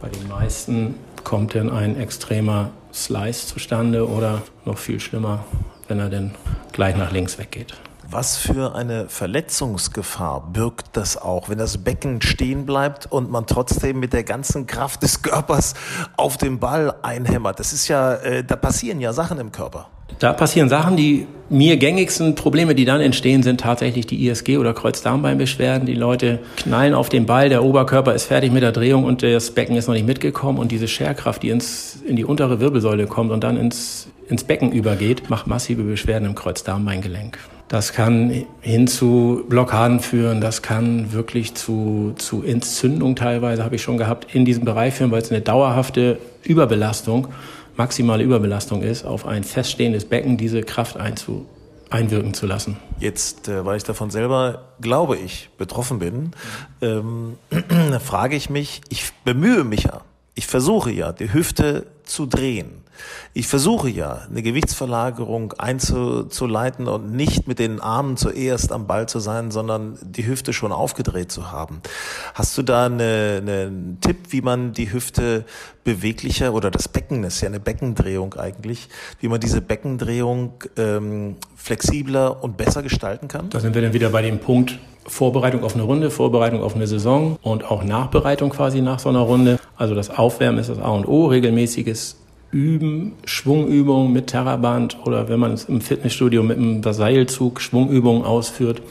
Bei den meisten kommt dann ein extremer Slice zustande oder noch viel schlimmer, wenn er denn gleich nach links weggeht. Was für eine Verletzungsgefahr birgt das auch, wenn das Becken stehen bleibt und man trotzdem mit der ganzen Kraft des Körpers auf den Ball einhämmert? Das ist ja, äh, da passieren ja Sachen im Körper. Da passieren Sachen, die mir gängigsten Probleme, die dann entstehen, sind tatsächlich die ISG oder Kreuzdarmbeinbeschwerden. Die Leute knallen auf den Ball, der Oberkörper ist fertig mit der Drehung und das Becken ist noch nicht mitgekommen und diese Scherkraft, die ins, in die untere Wirbelsäule kommt und dann ins ins Becken übergeht, macht massive Beschwerden im Kreuzdarmbeingelenk. Das kann hin zu Blockaden führen, das kann wirklich zu, zu Entzündung teilweise, habe ich schon gehabt, in diesem Bereich führen, weil es eine dauerhafte Überbelastung, maximale Überbelastung ist, auf ein feststehendes Becken diese Kraft einzu, einwirken zu lassen. Jetzt, äh, weil ich davon selber, glaube ich, betroffen bin, ähm, frage ich mich, ich bemühe mich ja, ich versuche ja, die Hüfte zu drehen. Ich versuche ja, eine Gewichtsverlagerung einzuleiten und nicht mit den Armen zuerst am Ball zu sein, sondern die Hüfte schon aufgedreht zu haben. Hast du da eine, einen Tipp, wie man die Hüfte beweglicher oder das Becken ist ja eine Beckendrehung eigentlich, wie man diese Beckendrehung ähm, flexibler und besser gestalten kann? Da sind wir dann wieder bei dem Punkt, Vorbereitung auf eine Runde, Vorbereitung auf eine Saison und auch Nachbereitung quasi nach so einer Runde. Also das Aufwärmen ist das A und O, regelmäßiges Üben, Schwungübungen mit Terraband oder wenn man es im Fitnessstudio mit einem Seilzug Schwungübungen ausführt,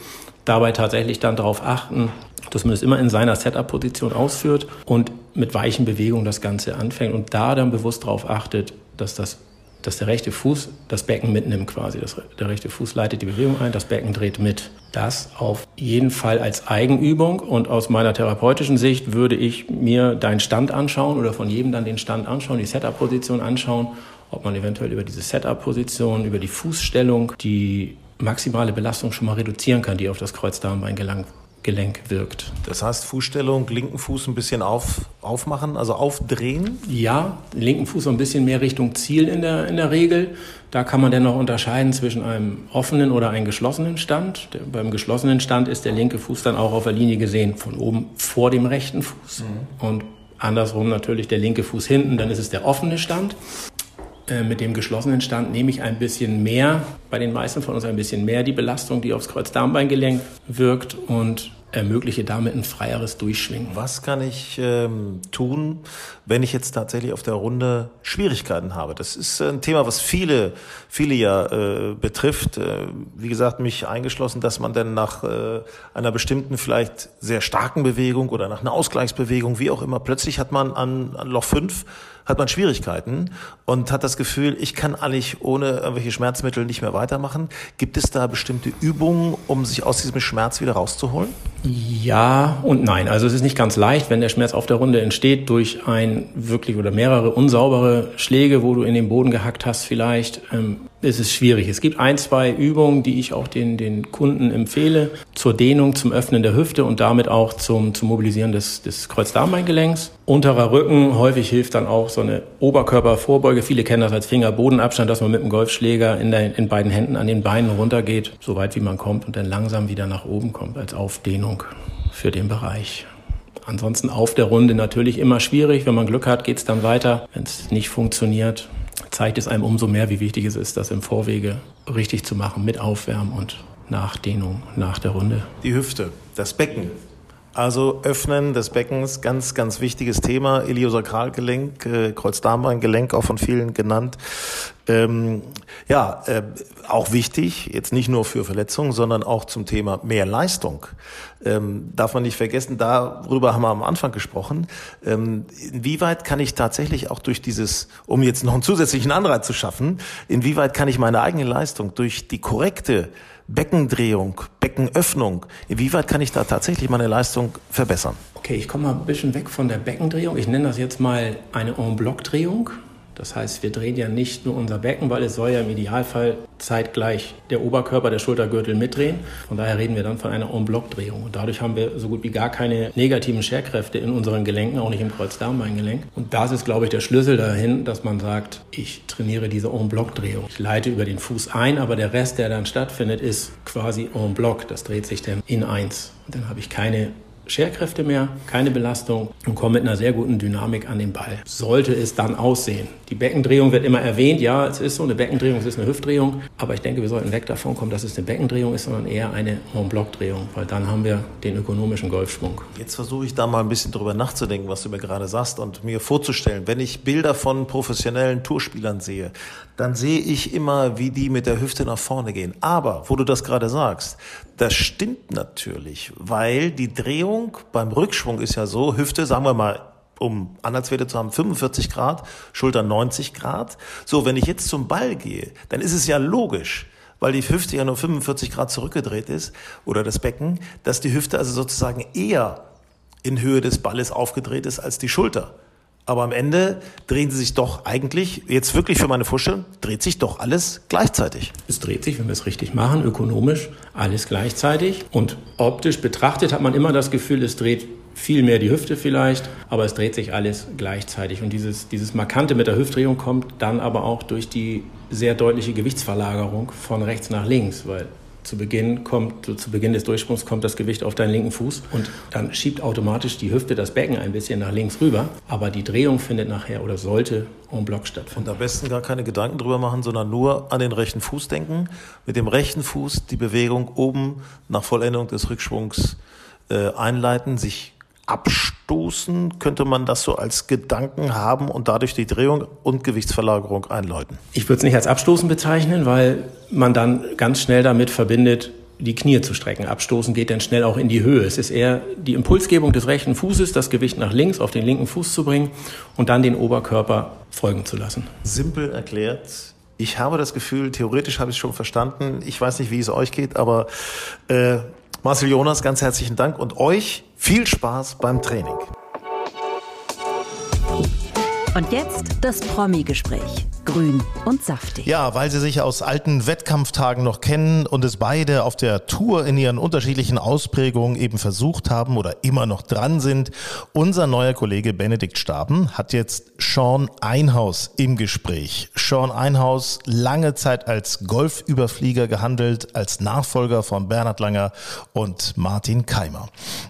dabei tatsächlich dann darauf achten, dass man es immer in seiner Setup-Position ausführt und mit weichen Bewegungen das Ganze anfängt und da dann bewusst darauf achtet, dass das dass der rechte Fuß das Becken mitnimmt quasi. Das, der rechte Fuß leitet die Bewegung ein, das Becken dreht mit. Das auf jeden Fall als Eigenübung und aus meiner therapeutischen Sicht würde ich mir deinen Stand anschauen oder von jedem dann den Stand anschauen, die Setup-Position anschauen, ob man eventuell über diese Setup-Position, über die Fußstellung die maximale Belastung schon mal reduzieren kann, die auf das Kreuzdarmbein gelangt Gelenk wirkt. Das heißt, Fußstellung, linken Fuß ein bisschen auf, aufmachen, also aufdrehen? Ja, linken Fuß so ein bisschen mehr Richtung Ziel in der, in der Regel. Da kann man dann noch unterscheiden zwischen einem offenen oder einem geschlossenen Stand. Der, beim geschlossenen Stand ist der linke Fuß dann auch auf der Linie gesehen von oben vor dem rechten Fuß. Mhm. Und andersrum natürlich der linke Fuß hinten, dann ist es der offene Stand. Äh, mit dem geschlossenen Stand nehme ich ein bisschen mehr, bei den meisten von uns ein bisschen mehr die Belastung, die aufs Kreuzdarmbeingelenk wirkt und ermögliche damit ein freieres Durchschwingen. Was kann ich ähm, tun, wenn ich jetzt tatsächlich auf der Runde Schwierigkeiten habe? Das ist ein Thema, was viele, viele ja äh, betrifft. Äh, wie gesagt, mich eingeschlossen, dass man dann nach äh, einer bestimmten, vielleicht sehr starken Bewegung oder nach einer Ausgleichsbewegung, wie auch immer, plötzlich hat man an, an Loch 5 hat man Schwierigkeiten und hat das Gefühl, ich kann eigentlich ohne irgendwelche Schmerzmittel nicht mehr weitermachen. Gibt es da bestimmte Übungen, um sich aus diesem Schmerz wieder rauszuholen? Ja und nein. Also es ist nicht ganz leicht, wenn der Schmerz auf der Runde entsteht durch ein wirklich oder mehrere unsaubere Schläge, wo du in den Boden gehackt hast vielleicht. Ähm, es ist schwierig. Es gibt ein, zwei Übungen, die ich auch den, den Kunden empfehle, zur Dehnung, zum Öffnen der Hüfte und damit auch zum, zum Mobilisieren des, des Kreuzdarmbeingelenks. Unterer Rücken, häufig hilft dann auch so eine Oberkörpervorbeuge. Viele kennen das als Finger-Bodenabstand, dass man mit dem Golfschläger in, der, in beiden Händen an den Beinen runtergeht, so weit wie man kommt und dann langsam wieder nach oben kommt als Aufdehnung für den Bereich. Ansonsten auf der Runde natürlich immer schwierig. Wenn man Glück hat, geht's dann weiter. Wenn es nicht funktioniert, zeigt es einem umso mehr, wie wichtig es ist, das im Vorwege richtig zu machen mit Aufwärmen und Nachdehnung nach der Runde. Die Hüfte, das Becken. Also Öffnen des Beckens, ganz, ganz wichtiges Thema. Iliosakralgelenk, äh, Kreuzdarmbeingelenk, auch von vielen genannt. Ähm, ja, äh, auch wichtig, jetzt nicht nur für Verletzungen, sondern auch zum Thema mehr Leistung. Ähm, darf man nicht vergessen, darüber haben wir am Anfang gesprochen. Ähm, inwieweit kann ich tatsächlich auch durch dieses, um jetzt noch einen zusätzlichen Anreiz zu schaffen, inwieweit kann ich meine eigene Leistung durch die korrekte Beckendrehung, Beckenöffnung, inwieweit kann ich da tatsächlich meine Leistung verbessern? Okay, ich komme mal ein bisschen weg von der Beckendrehung. Ich nenne das jetzt mal eine En-Bloc-Drehung. Das heißt, wir drehen ja nicht nur unser Becken, weil es soll ja im Idealfall zeitgleich der Oberkörper, der Schultergürtel mitdrehen. Von daher reden wir dann von einer En-Bloc-Drehung. Und dadurch haben wir so gut wie gar keine negativen Scherkräfte in unseren Gelenken, auch nicht im Kreuzdarmbeingelenk. Und das ist, glaube ich, der Schlüssel dahin, dass man sagt, ich trainiere diese En-Bloc-Drehung. Ich leite über den Fuß ein, aber der Rest, der dann stattfindet, ist quasi En-Bloc. Das dreht sich dann in eins. Und dann habe ich keine Scherkräfte mehr, keine Belastung und komme mit einer sehr guten Dynamik an den Ball. Sollte es dann aussehen. Die Beckendrehung wird immer erwähnt. Ja, es ist so eine Beckendrehung, es ist eine Hüftdrehung. Aber ich denke, wir sollten weg davon kommen, dass es eine Beckendrehung ist, sondern eher eine En-Bloc-Drehung, weil dann haben wir den ökonomischen Golfschwung. Jetzt versuche ich da mal ein bisschen drüber nachzudenken, was du mir gerade sagst und mir vorzustellen. Wenn ich Bilder von professionellen Tourspielern sehe, dann sehe ich immer, wie die mit der Hüfte nach vorne gehen. Aber, wo du das gerade sagst, das stimmt natürlich, weil die Drehung beim Rückschwung ist ja so, Hüfte, sagen wir mal, um Anhaltswerte zu haben, 45 Grad, Schulter 90 Grad. So, wenn ich jetzt zum Ball gehe, dann ist es ja logisch, weil die Hüfte ja nur 45 Grad zurückgedreht ist oder das Becken, dass die Hüfte also sozusagen eher in Höhe des Balles aufgedreht ist als die Schulter. Aber am Ende drehen sie sich doch eigentlich, jetzt wirklich für meine Vorstellung, dreht sich doch alles gleichzeitig. Es dreht sich, wenn wir es richtig machen, ökonomisch, alles gleichzeitig. Und optisch betrachtet hat man immer das Gefühl, es dreht viel mehr die Hüfte vielleicht, aber es dreht sich alles gleichzeitig. Und dieses, dieses Markante mit der Hüftdrehung kommt dann aber auch durch die sehr deutliche Gewichtsverlagerung von rechts nach links, weil zu Beginn kommt, zu Beginn des Durchsprungs kommt das Gewicht auf deinen linken Fuß und dann schiebt automatisch die Hüfte das Becken ein bisschen nach links rüber. Aber die Drehung findet nachher oder sollte en bloc stattfinden. Und am besten gar keine Gedanken drüber machen, sondern nur an den rechten Fuß denken. Mit dem rechten Fuß die Bewegung oben nach Vollendung des Rückschwungs äh, einleiten, sich abstoßen, könnte man das so als Gedanken haben und dadurch die Drehung und Gewichtsverlagerung einläuten? Ich würde es nicht als Abstoßen bezeichnen, weil man dann ganz schnell damit verbindet, die Knie zu strecken. Abstoßen geht dann schnell auch in die Höhe. Es ist eher die Impulsgebung des rechten Fußes, das Gewicht nach links auf den linken Fuß zu bringen und dann den Oberkörper folgen zu lassen. Simpel erklärt. Ich habe das Gefühl, theoretisch habe ich es schon verstanden. Ich weiß nicht, wie es euch geht, aber äh, Marcel Jonas, ganz herzlichen Dank und euch viel Spaß beim Training. Und jetzt das Promi-Gespräch. Grün und saftig. Ja, weil sie sich aus alten Wettkampftagen noch kennen und es beide auf der Tour in ihren unterschiedlichen Ausprägungen eben versucht haben oder immer noch dran sind. Unser neuer Kollege Benedikt Staben hat jetzt Sean Einhaus im Gespräch. Sean Einhaus, lange Zeit als Golfüberflieger gehandelt, als Nachfolger von Bernhard Langer und Martin Keimer.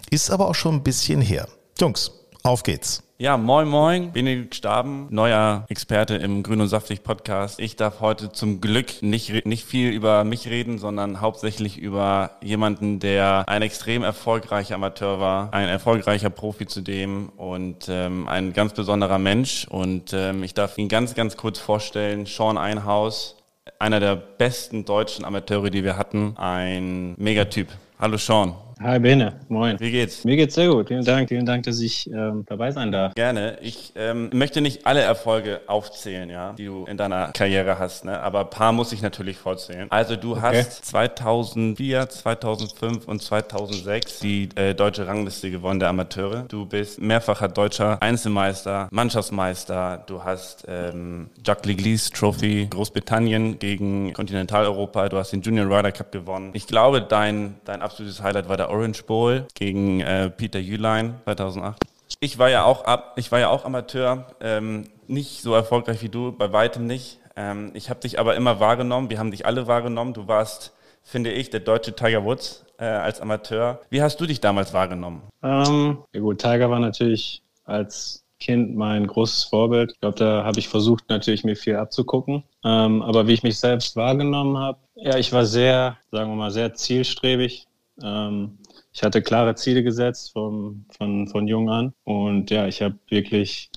Ist aber auch schon ein bisschen her. Jungs, auf geht's. Ja, moin moin, Benedikt Staben, neuer Experte im Grün und Saftig Podcast. Ich darf heute zum Glück nicht, nicht viel über mich reden, sondern hauptsächlich über jemanden, der ein extrem erfolgreicher Amateur war, ein erfolgreicher Profi zudem und ähm, ein ganz besonderer Mensch. Und ähm, ich darf ihn ganz, ganz kurz vorstellen, Sean Einhaus, einer der besten deutschen Amateure, die wir hatten, ein Megatyp. Hallo Sean. Hi Bene, moin. Wie geht's? Mir geht's sehr gut. Vielen Dank. Vielen Dank, dass ich ähm, dabei sein darf. Gerne. Ich ähm, möchte nicht alle Erfolge aufzählen, ja, die du in deiner Karriere hast, ne? aber ein paar muss ich natürlich vorzählen. Also du okay. hast 2004, 2005 und 2006 die äh, deutsche Rangliste gewonnen der Amateure. Du bist mehrfacher deutscher Einzelmeister, Mannschaftsmeister. Du hast ähm, Jacques Leglis Trophy Großbritannien gegen Kontinentaleuropa. Du hast den Junior Ryder Cup gewonnen. Ich glaube, dein, dein absolutes Highlight war der Orange Bowl gegen äh, Peter Jülein 2008. Ich war ja auch, ab, ich war ja auch Amateur, ähm, nicht so erfolgreich wie du, bei weitem nicht. Ähm, ich habe dich aber immer wahrgenommen, wir haben dich alle wahrgenommen. Du warst, finde ich, der deutsche Tiger Woods äh, als Amateur. Wie hast du dich damals wahrgenommen? Ähm, ja gut, Tiger war natürlich als Kind mein großes Vorbild. Ich glaube, da habe ich versucht, natürlich mir viel abzugucken. Ähm, aber wie ich mich selbst wahrgenommen habe, ja, ich war sehr, sagen wir mal, sehr zielstrebig. Ähm, ich hatte klare Ziele gesetzt vom, von, von jung an. Und ja, ich habe wirklich,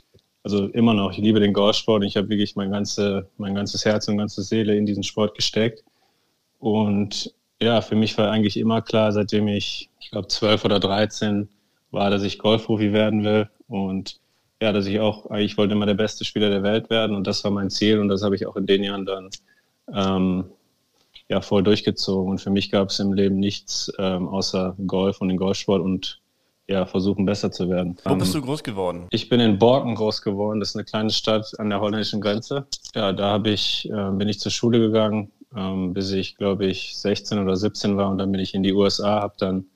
also immer noch, ich liebe den Golfsport und ich habe wirklich mein, ganze, mein ganzes Herz und ganze Seele in diesen Sport gesteckt. Und ja, für mich war eigentlich immer klar, seitdem ich, ich glaube, zwölf oder dreizehn war, dass ich Golfprofi werden will. Und ja, dass ich auch, ich wollte immer der beste Spieler der Welt werden und das war mein Ziel und das habe ich auch in den Jahren dann ähm, ja voll durchgezogen. Und für mich gab es im Leben nichts ähm, außer Golf und den Golfsport und ja, versuchen besser zu werden. Wo bist ähm, du groß geworden? Ich bin in Borken groß geworden. Das ist eine kleine Stadt an der holländischen Grenze. Ja, da habe ich, äh, bin ich zur Schule gegangen, ähm, bis ich, glaube ich, 16 oder 17 war und dann bin ich in die USA, habe dann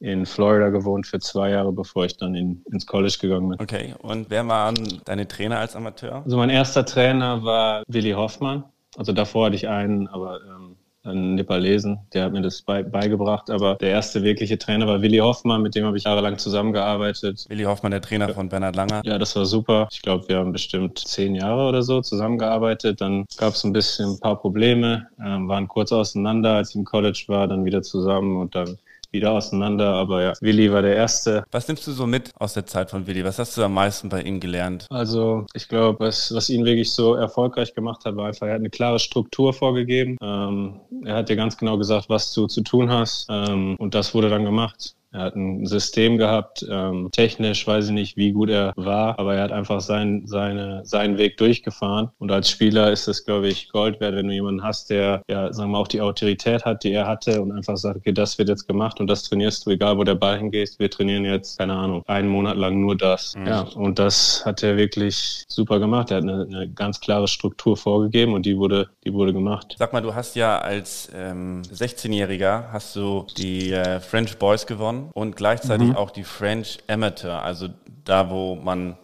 in Florida gewohnt für zwei Jahre, bevor ich dann in, ins College gegangen bin. Okay, und wer waren deine Trainer als Amateur? Also mein erster Trainer war Willi Hoffmann. Also davor hatte ich einen, aber ähm, einen Nepalesen, der hat mir das bei, beigebracht. Aber der erste wirkliche Trainer war Willi Hoffmann, mit dem habe ich jahrelang zusammengearbeitet. Willi Hoffmann, der Trainer von Bernhard Langer. Ja, das war super. Ich glaube, wir haben bestimmt zehn Jahre oder so zusammengearbeitet. Dann gab es ein bisschen ein paar Probleme, ähm, waren kurz auseinander, als ich im College war, dann wieder zusammen und dann wieder auseinander. Aber ja, Willi war der Erste. Was nimmst du so mit aus der Zeit von Willi? Was hast du am meisten bei ihm gelernt? Also ich glaube, was, was ihn wirklich so erfolgreich gemacht hat, war einfach, er hat eine klare Struktur vorgegeben. Ähm, er hat dir ganz genau gesagt, was du zu tun hast. Ähm, und das wurde dann gemacht. Er hat ein System gehabt, ähm, technisch weiß ich nicht, wie gut er war, aber er hat einfach sein, seine, seinen Weg durchgefahren. Und als Spieler ist es, glaube ich, Gold wert, wenn du jemanden hast, der, ja, sagen wir mal, auch die Autorität hat, die er hatte und einfach sagt, okay, das wird jetzt gemacht und das trainierst du, egal wo der Ball hingeht. Wir trainieren jetzt, keine Ahnung, einen Monat lang nur das. Mhm. Ja, und das hat er wirklich super gemacht. Er hat eine, eine, ganz klare Struktur vorgegeben und die wurde, die wurde gemacht. Sag mal, du hast ja als ähm, 16-Jähriger hast du die äh, French Boys gewonnen und gleichzeitig mhm. auch die French Amateur, also da, wo man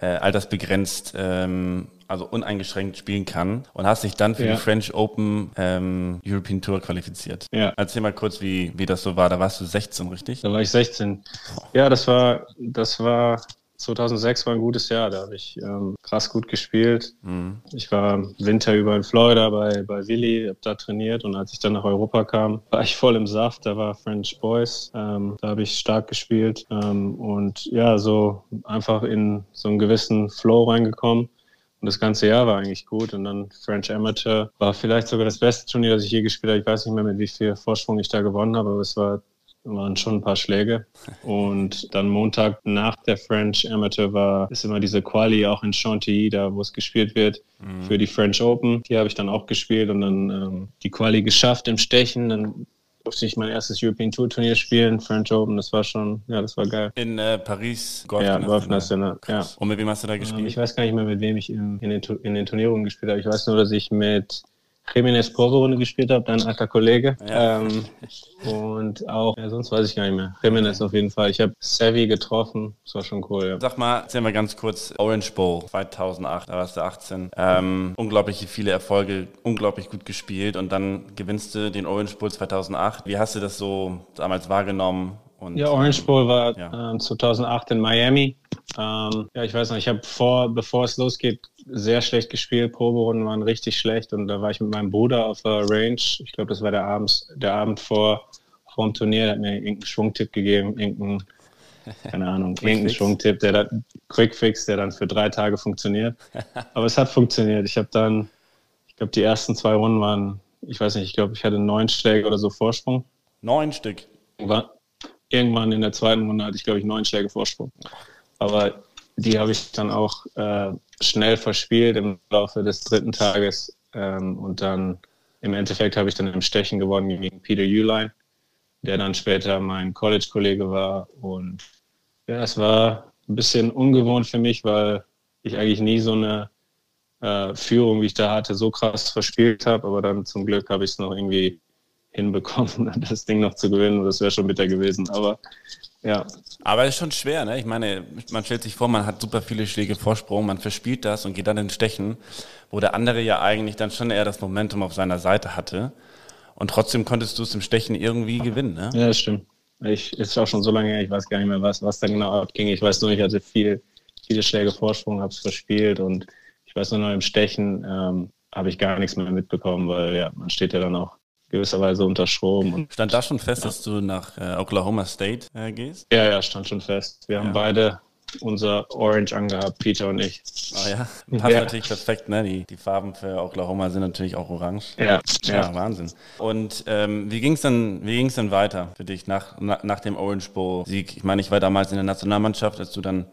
äh, altersbegrenzt, ähm, also uneingeschränkt spielen kann und hast dich dann für ja. die French Open ähm, European Tour qualifiziert. Ja. Erzähl mal kurz, wie, wie das so war. Da warst du 16, richtig? Da war ich 16. Ja, das war, das war 2006 war ein gutes Jahr, da habe ich ähm, krass gut gespielt. Mhm. Ich war Winter über in Florida bei, bei Willi, habe da trainiert und als ich dann nach Europa kam, war ich voll im Saft, da war French Boys, ähm, da habe ich stark gespielt ähm, und ja, so einfach in so einen gewissen Flow reingekommen. Und das ganze Jahr war eigentlich gut. Und dann French Amateur war vielleicht sogar das beste Turnier, das ich je gespielt habe. Ich weiß nicht mehr, mit wie viel Vorsprung ich da gewonnen habe, aber es war waren schon ein paar Schläge. Und dann Montag nach der French Amateur war, ist immer diese Quali auch in Chantilly, da wo es gespielt wird, mhm. für die French Open. Die habe ich dann auch gespielt und dann ähm, die Quali geschafft im Stechen. Dann durfte ich mein erstes European Tour Turnier spielen, French Open, das war schon, ja, das war geil. In äh, Paris Golf Ja, Golf National, ja. Und mit wem hast du da gespielt? Ähm, ich weiß gar nicht mehr, mit wem ich in, in, den, in den Turnierungen gespielt habe. Ich weiß nur, dass ich mit Jiménez Pro-Runde gespielt habe, dein alter Kollege. Ja. Ähm, und auch, ja, sonst weiß ich gar nicht mehr. Jiménez auf jeden Fall. Ich habe Savvy getroffen. Das war schon cool, ja. Sag mal, erzähl mal ganz kurz, Orange Bowl 2008, da warst du 18. Ähm, unglaublich viele Erfolge, unglaublich gut gespielt und dann gewinnst du den Orange Bowl 2008. Wie hast du das so damals wahrgenommen? Und, ja, Orange Bowl war ja. äh, 2008 in Miami. Ähm, ja, ich weiß noch, ich habe vor, bevor es losgeht, sehr schlecht gespielt. Proberunden waren richtig schlecht und da war ich mit meinem Bruder auf der Range. Ich glaube, das war der Abend, der Abend vor, vor dem Turnier. Der hat mir irgendeinen Schwungtipp gegeben, irgendeinen, keine Ahnung, irgendeinen Schwungtipp, der dann, Quick Fix, der dann für drei Tage funktioniert. Aber es hat funktioniert. Ich habe dann, ich glaube, die ersten zwei Runden waren, ich weiß nicht, ich glaube, ich hatte neun Schläge oder so Vorsprung. Neun Stück? War, irgendwann in der zweiten Runde hatte ich, glaube ich, neun Schläge Vorsprung. Aber die habe ich dann auch äh, schnell verspielt im Laufe des dritten Tages. Ähm, und dann im Endeffekt habe ich dann im Stechen gewonnen gegen Peter Uline, der dann später mein College-Kollege war. Und ja, es war ein bisschen ungewohnt für mich, weil ich eigentlich nie so eine äh, Führung, wie ich da hatte, so krass verspielt habe. Aber dann zum Glück habe ich es noch irgendwie hinbekommen, das Ding noch zu gewinnen. Das wäre schon bitter gewesen. Aber ja. Aber es ist schon schwer, ne? Ich meine, man stellt sich vor, man hat super viele Schläge Vorsprung, man verspielt das und geht dann in Stechen, wo der andere ja eigentlich dann schon eher das Momentum auf seiner Seite hatte. Und trotzdem konntest du es im Stechen irgendwie gewinnen, ne? Ja, das stimmt. Ich, ist auch schon so lange her, ich weiß gar nicht mehr, was, was da genau abging. Ich weiß nur, ich hatte viel, viele Schläge Vorsprung, habe es verspielt und ich weiß nur noch im Stechen ähm, habe ich gar nichts mehr mitbekommen, weil ja, man steht ja dann auch gewisserweise unter Strom. stand da schon fest, ja. dass du nach äh, Oklahoma State äh, gehst? Ja, ja, stand schon fest. Wir haben beide unser Orange angehabt, Peter und ich. Oh ja, passt ja. natürlich perfekt, ne? Die, die Farben für Oklahoma sind natürlich auch orange. Ja, ja. ja Wahnsinn. Und ähm, wie ging es dann, wie ging's dann weiter für dich nach, nach, nach dem Orange Bowl Sieg? Ich meine, ich war damals in der Nationalmannschaft, als du dann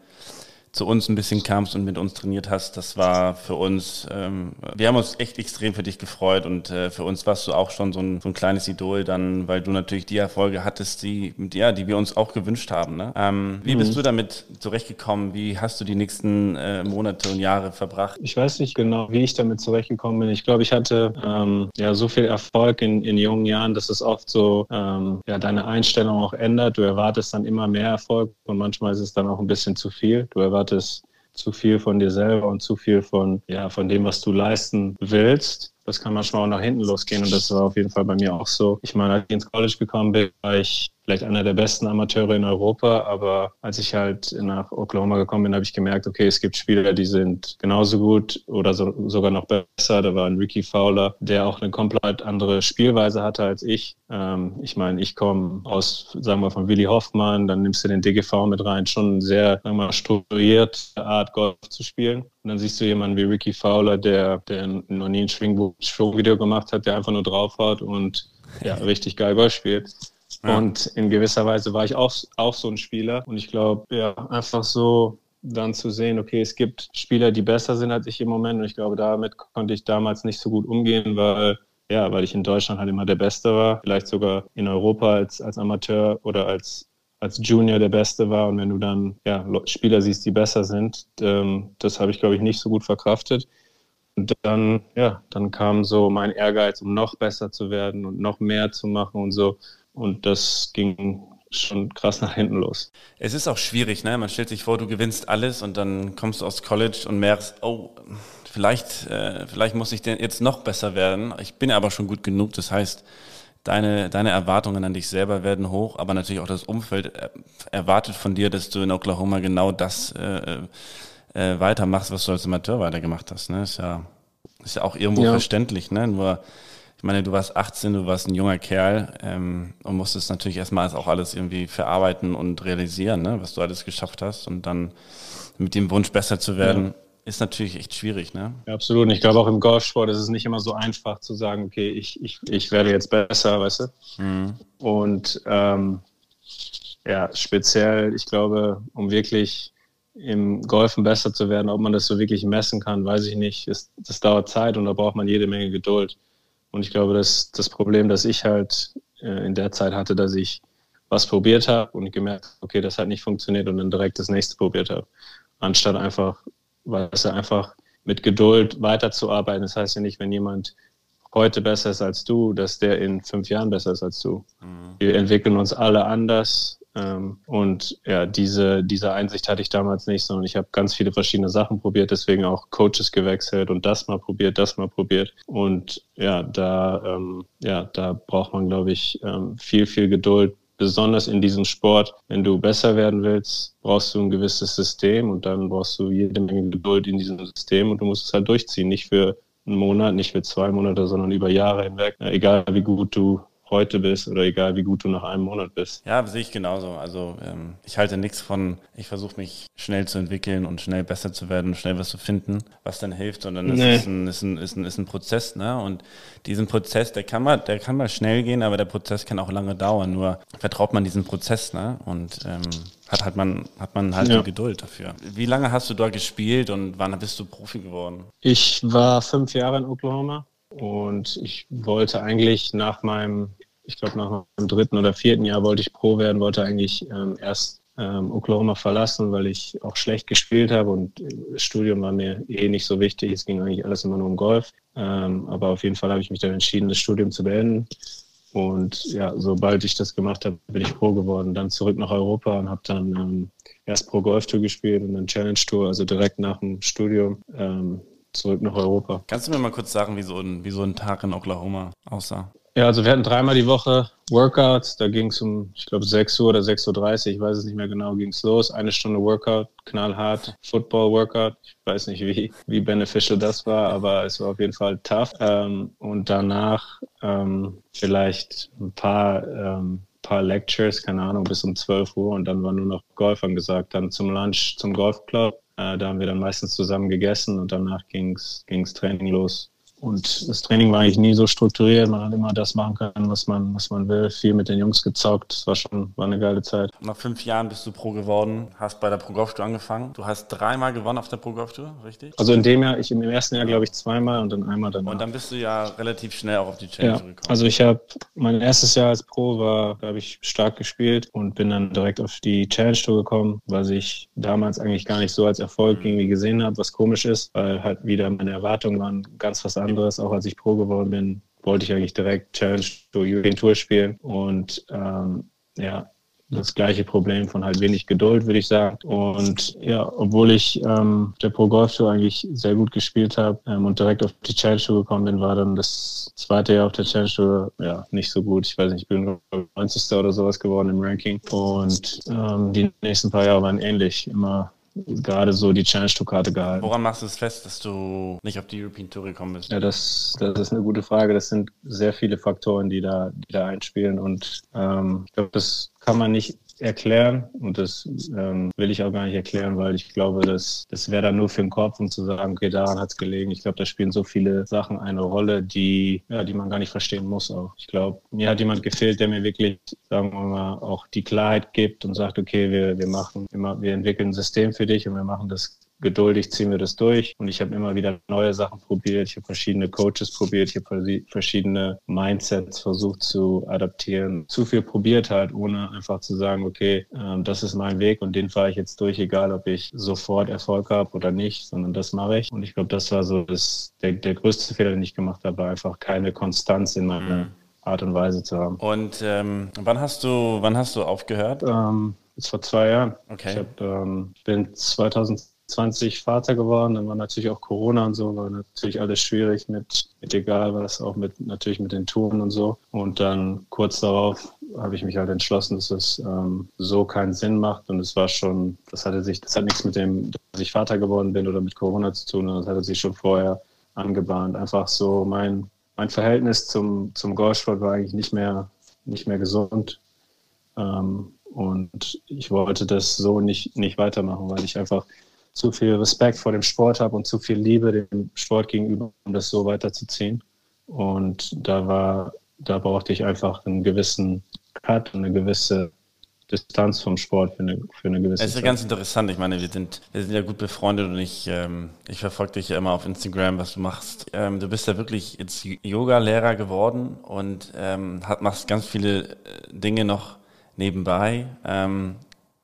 zu uns ein bisschen kamst und mit uns trainiert hast, das war für uns, ähm, wir haben uns echt extrem für dich gefreut und äh, für uns warst du auch schon so ein, so ein kleines Idol dann, weil du natürlich die Erfolge hattest, die, ja, die wir uns auch gewünscht haben. Ne? Ähm, wie mhm. bist du damit zurechtgekommen? Wie hast du die nächsten äh, Monate und Jahre verbracht? Ich weiß nicht genau, wie ich damit zurechtgekommen bin. Ich glaube, ich hatte ähm, ja so viel Erfolg in, in jungen Jahren, dass es oft so ähm, ja, deine Einstellung auch ändert. Du erwartest dann immer mehr Erfolg und manchmal ist es dann auch ein bisschen zu viel. Du erwartest erwartest zu viel von dir selber und zu viel von, ja, von dem, was du leisten willst. Das kann manchmal auch nach hinten losgehen und das war auf jeden Fall bei mir auch so. Ich meine, als ich ins College gekommen bin, war ich vielleicht einer der besten Amateure in Europa, aber als ich halt nach Oklahoma gekommen bin, habe ich gemerkt, okay, es gibt Spieler, die sind genauso gut oder so, sogar noch besser. Da war ein Ricky Fowler, der auch eine komplett andere Spielweise hatte als ich. Ähm, ich meine, ich komme aus, sagen wir von Willy Hoffmann, dann nimmst du den DGV mit rein, schon sehr, sagen wir mal, strukturierte Art, Golf zu spielen. Und dann siehst du jemanden wie Ricky Fowler, der, der noch nie ein Schwingvideo gemacht hat, der einfach nur draufhaut und ja, richtig geil Golf spielt. Und in gewisser Weise war ich auch, auch so ein Spieler. Und ich glaube, ja, einfach so dann zu sehen, okay, es gibt Spieler, die besser sind als ich im Moment. Und ich glaube, damit konnte ich damals nicht so gut umgehen, weil ja, weil ich in Deutschland halt immer der Beste war, vielleicht sogar in Europa als, als Amateur oder als, als Junior der Beste war. Und wenn du dann ja, Spieler siehst, die besser sind, ähm, das habe ich, glaube ich, nicht so gut verkraftet. Und dann, ja, dann kam so mein Ehrgeiz, um noch besser zu werden und noch mehr zu machen und so. Und das ging schon krass nach hinten los. Es ist auch schwierig, ne? Man stellt sich vor, du gewinnst alles und dann kommst du aus College und merkst, oh, vielleicht, äh, vielleicht muss ich denn jetzt noch besser werden. Ich bin aber schon gut genug. Das heißt, deine, deine Erwartungen an dich selber werden hoch, aber natürlich auch das Umfeld erwartet von dir, dass du in Oklahoma genau das äh, äh, weitermachst, was du als Amateur weitergemacht hast. Ne? Ist ja, ist ja auch irgendwo ja. verständlich, ne? Nur ich meine, du warst 18, du warst ein junger Kerl ähm, und musstest natürlich erstmal auch alles irgendwie verarbeiten und realisieren, ne, was du alles geschafft hast. Und dann mit dem Wunsch, besser zu werden, ja. ist natürlich echt schwierig. Ne? Ja, absolut. Und ich glaube, auch im Golfsport ist es nicht immer so einfach zu sagen, okay, ich, ich, ich werde jetzt besser, weißt du? Mhm. Und ähm, ja, speziell, ich glaube, um wirklich im Golfen besser zu werden, ob man das so wirklich messen kann, weiß ich nicht. Das, das dauert Zeit und da braucht man jede Menge Geduld. Und ich glaube, dass das Problem, das ich halt äh, in der Zeit hatte, dass ich was probiert habe und gemerkt, okay, das hat nicht funktioniert und dann direkt das nächste probiert habe. Anstatt einfach, weißt du, einfach mit Geduld weiterzuarbeiten. Das heißt ja nicht, wenn jemand heute besser ist als du, dass der in fünf Jahren besser ist als du. Mhm. Wir entwickeln uns alle anders und ja, diese, diese Einsicht hatte ich damals nicht, sondern ich habe ganz viele verschiedene Sachen probiert, deswegen auch Coaches gewechselt und das mal probiert, das mal probiert. Und ja, da, ähm, ja, da braucht man, glaube ich, ähm, viel, viel Geduld, besonders in diesem Sport. Wenn du besser werden willst, brauchst du ein gewisses System und dann brauchst du jede Menge Geduld in diesem System und du musst es halt durchziehen, nicht für einen Monat, nicht für zwei Monate, sondern über Jahre hinweg. Egal wie gut du heute bist oder egal wie gut du nach einem Monat bist. Ja, sehe ich genauso. Also ähm, ich halte nichts von, ich versuche mich schnell zu entwickeln und schnell besser zu werden, schnell was zu finden, was dann hilft, sondern es nee. ist, ein, ist, ein, ist, ein, ist ein Prozess, ne? Und diesen Prozess, der kann mal, der kann mal schnell gehen, aber der Prozess kann auch lange dauern. Nur vertraut man diesen Prozess, ne? Und ähm, hat, hat man, hat man halt ja. die Geduld dafür. Wie lange hast du da gespielt und wann bist du Profi geworden? Ich war fünf Jahre in Oklahoma und ich wollte eigentlich nach meinem, ich glaube nach meinem dritten oder vierten Jahr wollte ich Pro werden, wollte eigentlich ähm, erst ähm, Oklahoma verlassen, weil ich auch schlecht gespielt habe und das Studium war mir eh nicht so wichtig. Es ging eigentlich alles immer nur um Golf. Ähm, aber auf jeden Fall habe ich mich dann entschieden, das Studium zu beenden. Und ja, sobald ich das gemacht habe, bin ich Pro geworden. Dann zurück nach Europa und habe dann ähm, erst Pro Golf Tour gespielt und dann Challenge Tour, also direkt nach dem Studium. Ähm, zurück nach Europa. Kannst du mir mal kurz sagen, wie so ein, wie so ein Tag in Oklahoma aussah? Ja, also wir hatten dreimal die Woche Workouts. Da ging es um, ich glaube, 6 Uhr oder 6.30 Uhr, ich weiß es nicht mehr genau, ging es los. Eine Stunde Workout, knallhart, Football-Workout. Ich weiß nicht, wie, wie beneficial das war, aber es war auf jeden Fall tough. Ähm, und danach ähm, vielleicht ein paar, ähm, paar Lectures, keine Ahnung, bis um 12 Uhr und dann war nur noch Golf angesagt. Dann zum Lunch zum Golfclub da haben wir dann meistens zusammen gegessen und danach ging es Training los. Und das Training war eigentlich nie so strukturiert. Man hat immer das machen können, was man, was man will. Viel mit den Jungs gezockt. Das war schon war eine geile Zeit. Nach fünf Jahren bist du Pro geworden, hast bei der Pro Golf Tour angefangen. Du hast dreimal gewonnen auf der Pro Golf Tour, richtig? Also in dem Jahr, ich im ersten Jahr glaube ich zweimal und dann einmal danach. Und dann bist du ja relativ schnell auch auf die Challenge ja, gekommen. Also ich habe mein erstes Jahr als Pro war, glaube ich, stark gespielt und bin dann direkt auf die Challenge Tour gekommen, was ich damals eigentlich gar nicht so als Erfolg mhm. irgendwie gesehen habe, was komisch ist, weil halt wieder meine Erwartungen waren ganz was anderes anderes. Auch als ich Pro geworden bin, wollte ich eigentlich direkt Challenge Tour, European Tour spielen. Und ähm, ja, das gleiche Problem von halt wenig Geduld, würde ich sagen. Und ja, obwohl ich ähm, der Pro Golf Tour eigentlich sehr gut gespielt habe ähm, und direkt auf die Challenge Tour gekommen bin, war dann das zweite Jahr auf der Challenge Tour ja nicht so gut. Ich weiß nicht, ich bin 90. oder sowas geworden im Ranking. Und ähm, die nächsten paar Jahre waren ähnlich. Immer gerade so die Challenge-Tour-Karte gehalten. Woran machst du es fest, dass du nicht auf die European Tour gekommen bist? Ja, das, das ist eine gute Frage. Das sind sehr viele Faktoren, die da, die da einspielen. Und ähm, ich glaube, das kann man nicht erklären und das ähm, will ich auch gar nicht erklären, weil ich glaube, dass das wäre dann nur für den Kopf, um zu sagen, okay, daran hat es gelegen. Ich glaube, da spielen so viele Sachen eine Rolle, die ja, die man gar nicht verstehen muss auch. Ich glaube, mir hat jemand gefehlt, der mir wirklich, sagen wir mal, auch die Klarheit gibt und sagt, okay, wir wir machen immer, wir entwickeln ein System für dich und wir machen das geduldig ziehen wir das durch. Und ich habe immer wieder neue Sachen probiert. Ich habe verschiedene Coaches probiert. Ich habe verschiedene Mindsets versucht zu adaptieren. Zu viel probiert halt, ohne einfach zu sagen, okay, ähm, das ist mein Weg und den fahre ich jetzt durch, egal ob ich sofort Erfolg habe oder nicht, sondern das mache ich. Und ich glaube, das war so das, der, der größte Fehler, den ich gemacht habe, war einfach keine Konstanz in meiner mhm. Art und Weise zu haben. Und ähm, wann hast du, wann hast du aufgehört? Ähm, das vor zwei Jahren. Okay. Ich hab, ähm, bin 2000 20 Vater geworden, dann war natürlich auch Corona und so, war natürlich alles schwierig mit, mit egal was, auch mit natürlich mit den Touren und so. Und dann kurz darauf habe ich mich halt entschlossen, dass es ähm, so keinen Sinn macht. Und es war schon, das hatte sich, das hat nichts mit dem, dass ich Vater geworden bin oder mit Corona zu tun, das hatte sich schon vorher angebahnt. Einfach so mein, mein Verhältnis zum, zum Golfsport war eigentlich nicht mehr, nicht mehr gesund. Ähm, und ich wollte das so nicht, nicht weitermachen, weil ich einfach zu viel Respekt vor dem Sport habe und zu viel Liebe dem Sport gegenüber, um das so weiterzuziehen. Und da war, da brauchte ich einfach einen gewissen Cut, eine gewisse Distanz vom Sport für eine, für eine gewisse Zeit. Es ist ja ganz interessant. Ich meine, wir sind, wir sind ja gut befreundet und ich, ähm, ich verfolge dich ja immer auf Instagram, was du machst. Ähm, du bist ja wirklich jetzt Yoga-Lehrer geworden und ähm, hat, machst ganz viele äh, Dinge noch nebenbei. Ähm,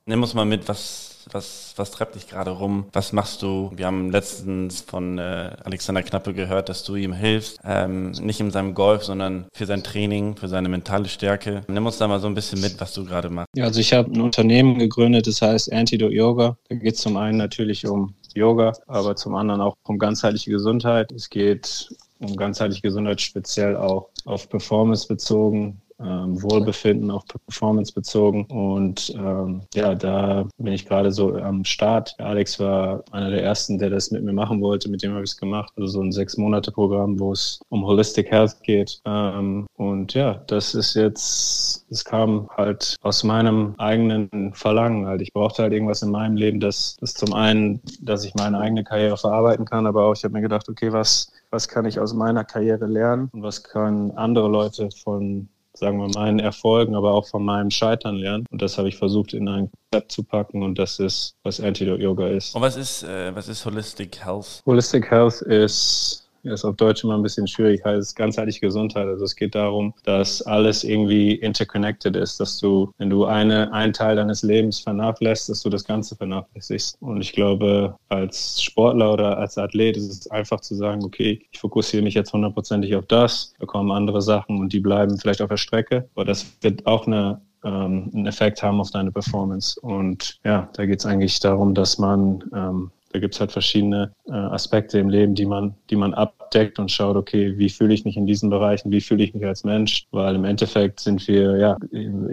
nimm uns mal mit, was, was, was treibt dich gerade rum? Was machst du? Wir haben letztens von äh, Alexander Knappe gehört, dass du ihm hilfst, ähm, nicht in seinem Golf, sondern für sein Training, für seine mentale Stärke. Nimm uns da mal so ein bisschen mit, was du gerade machst. Ja, also ich habe ein Unternehmen gegründet, das heißt Antidote Yoga. Da geht es zum einen natürlich um Yoga, aber zum anderen auch um ganzheitliche Gesundheit. Es geht um ganzheitliche Gesundheit speziell auch auf Performance bezogen, ähm, Wohlbefinden, auf Performance bezogen. Und ähm, ja, da bin ich gerade so am Start. Alex war einer der ersten, der das mit mir machen wollte. Mit dem habe ich es gemacht. Also so ein Sechs-Monate-Programm, wo es um Holistic Health geht. Ähm, und ja, das ist jetzt, es kam halt aus meinem eigenen Verlangen halt. Ich brauchte halt irgendwas in meinem Leben, das, das zum einen, dass ich meine eigene Karriere verarbeiten kann, aber auch ich habe mir gedacht, okay, was, was kann ich aus meiner Karriere lernen und was können andere Leute von sagen wir, meinen Erfolgen, aber auch von meinem Scheitern lernen. Und das habe ich versucht in ein Konzept zu packen und das ist, was Antidote Yoga ist. Und was ist, äh, was ist Holistic Health? Holistic Health ist ist auf Deutsch immer ein bisschen schwierig, heißt ganzheitliche Gesundheit. Also es geht darum, dass alles irgendwie interconnected ist, dass du, wenn du eine, einen Teil deines Lebens vernachlässigst, dass du das Ganze vernachlässigst. Und ich glaube, als Sportler oder als Athlet ist es einfach zu sagen, okay, ich fokussiere mich jetzt hundertprozentig auf das, bekomme andere Sachen und die bleiben vielleicht auf der Strecke. Aber das wird auch eine ähm, einen Effekt haben auf deine Performance. Und ja, da geht es eigentlich darum, dass man ähm, da gibt es halt verschiedene äh, Aspekte im Leben, die man, die man abdeckt und schaut, okay, wie fühle ich mich in diesen Bereichen, wie fühle ich mich als Mensch? Weil im Endeffekt sind wir, ja,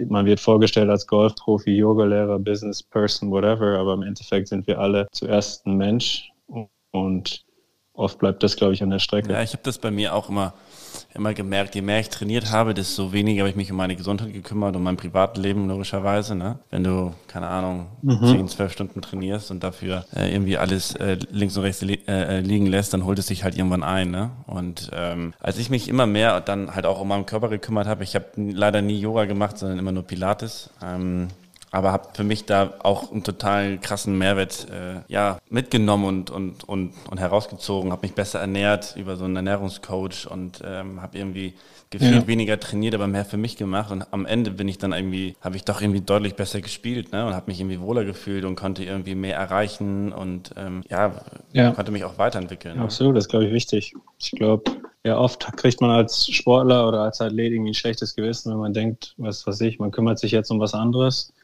man wird vorgestellt als Golfprofi, Yogalehrer, Business Person, whatever, aber im Endeffekt sind wir alle zuerst ein Mensch und oft bleibt das, glaube ich, an der Strecke. Ja, ich habe das bei mir auch immer immer gemerkt, je mehr ich trainiert habe, desto weniger habe ich mich um meine Gesundheit gekümmert, um mein Privatleben logischerweise. Ne? Wenn du, keine Ahnung, mhm. 10, 12 Stunden trainierst und dafür äh, irgendwie alles äh, links und rechts li äh, liegen lässt, dann holt es sich halt irgendwann ein. Ne? Und ähm, als ich mich immer mehr dann halt auch um meinen Körper gekümmert habe, ich habe leider nie Yoga gemacht, sondern immer nur Pilates. Ähm, aber habe für mich da auch einen total krassen Mehrwert äh, ja, mitgenommen und, und, und, und herausgezogen, habe mich besser ernährt über so einen Ernährungscoach und ähm, habe irgendwie gefühlt ja. weniger trainiert, aber mehr für mich gemacht und am Ende bin ich dann irgendwie, habe ich doch irgendwie deutlich besser gespielt ne? und habe mich irgendwie wohler gefühlt und konnte irgendwie mehr erreichen und ähm, ja, ja, konnte mich auch weiterentwickeln. Ne? Absolut, das ist glaube ich wichtig. Ich glaube, ja, oft kriegt man als Sportler oder als Athlet irgendwie ein schlechtes Gewissen, wenn man denkt, was weiß ich, man kümmert sich jetzt um was anderes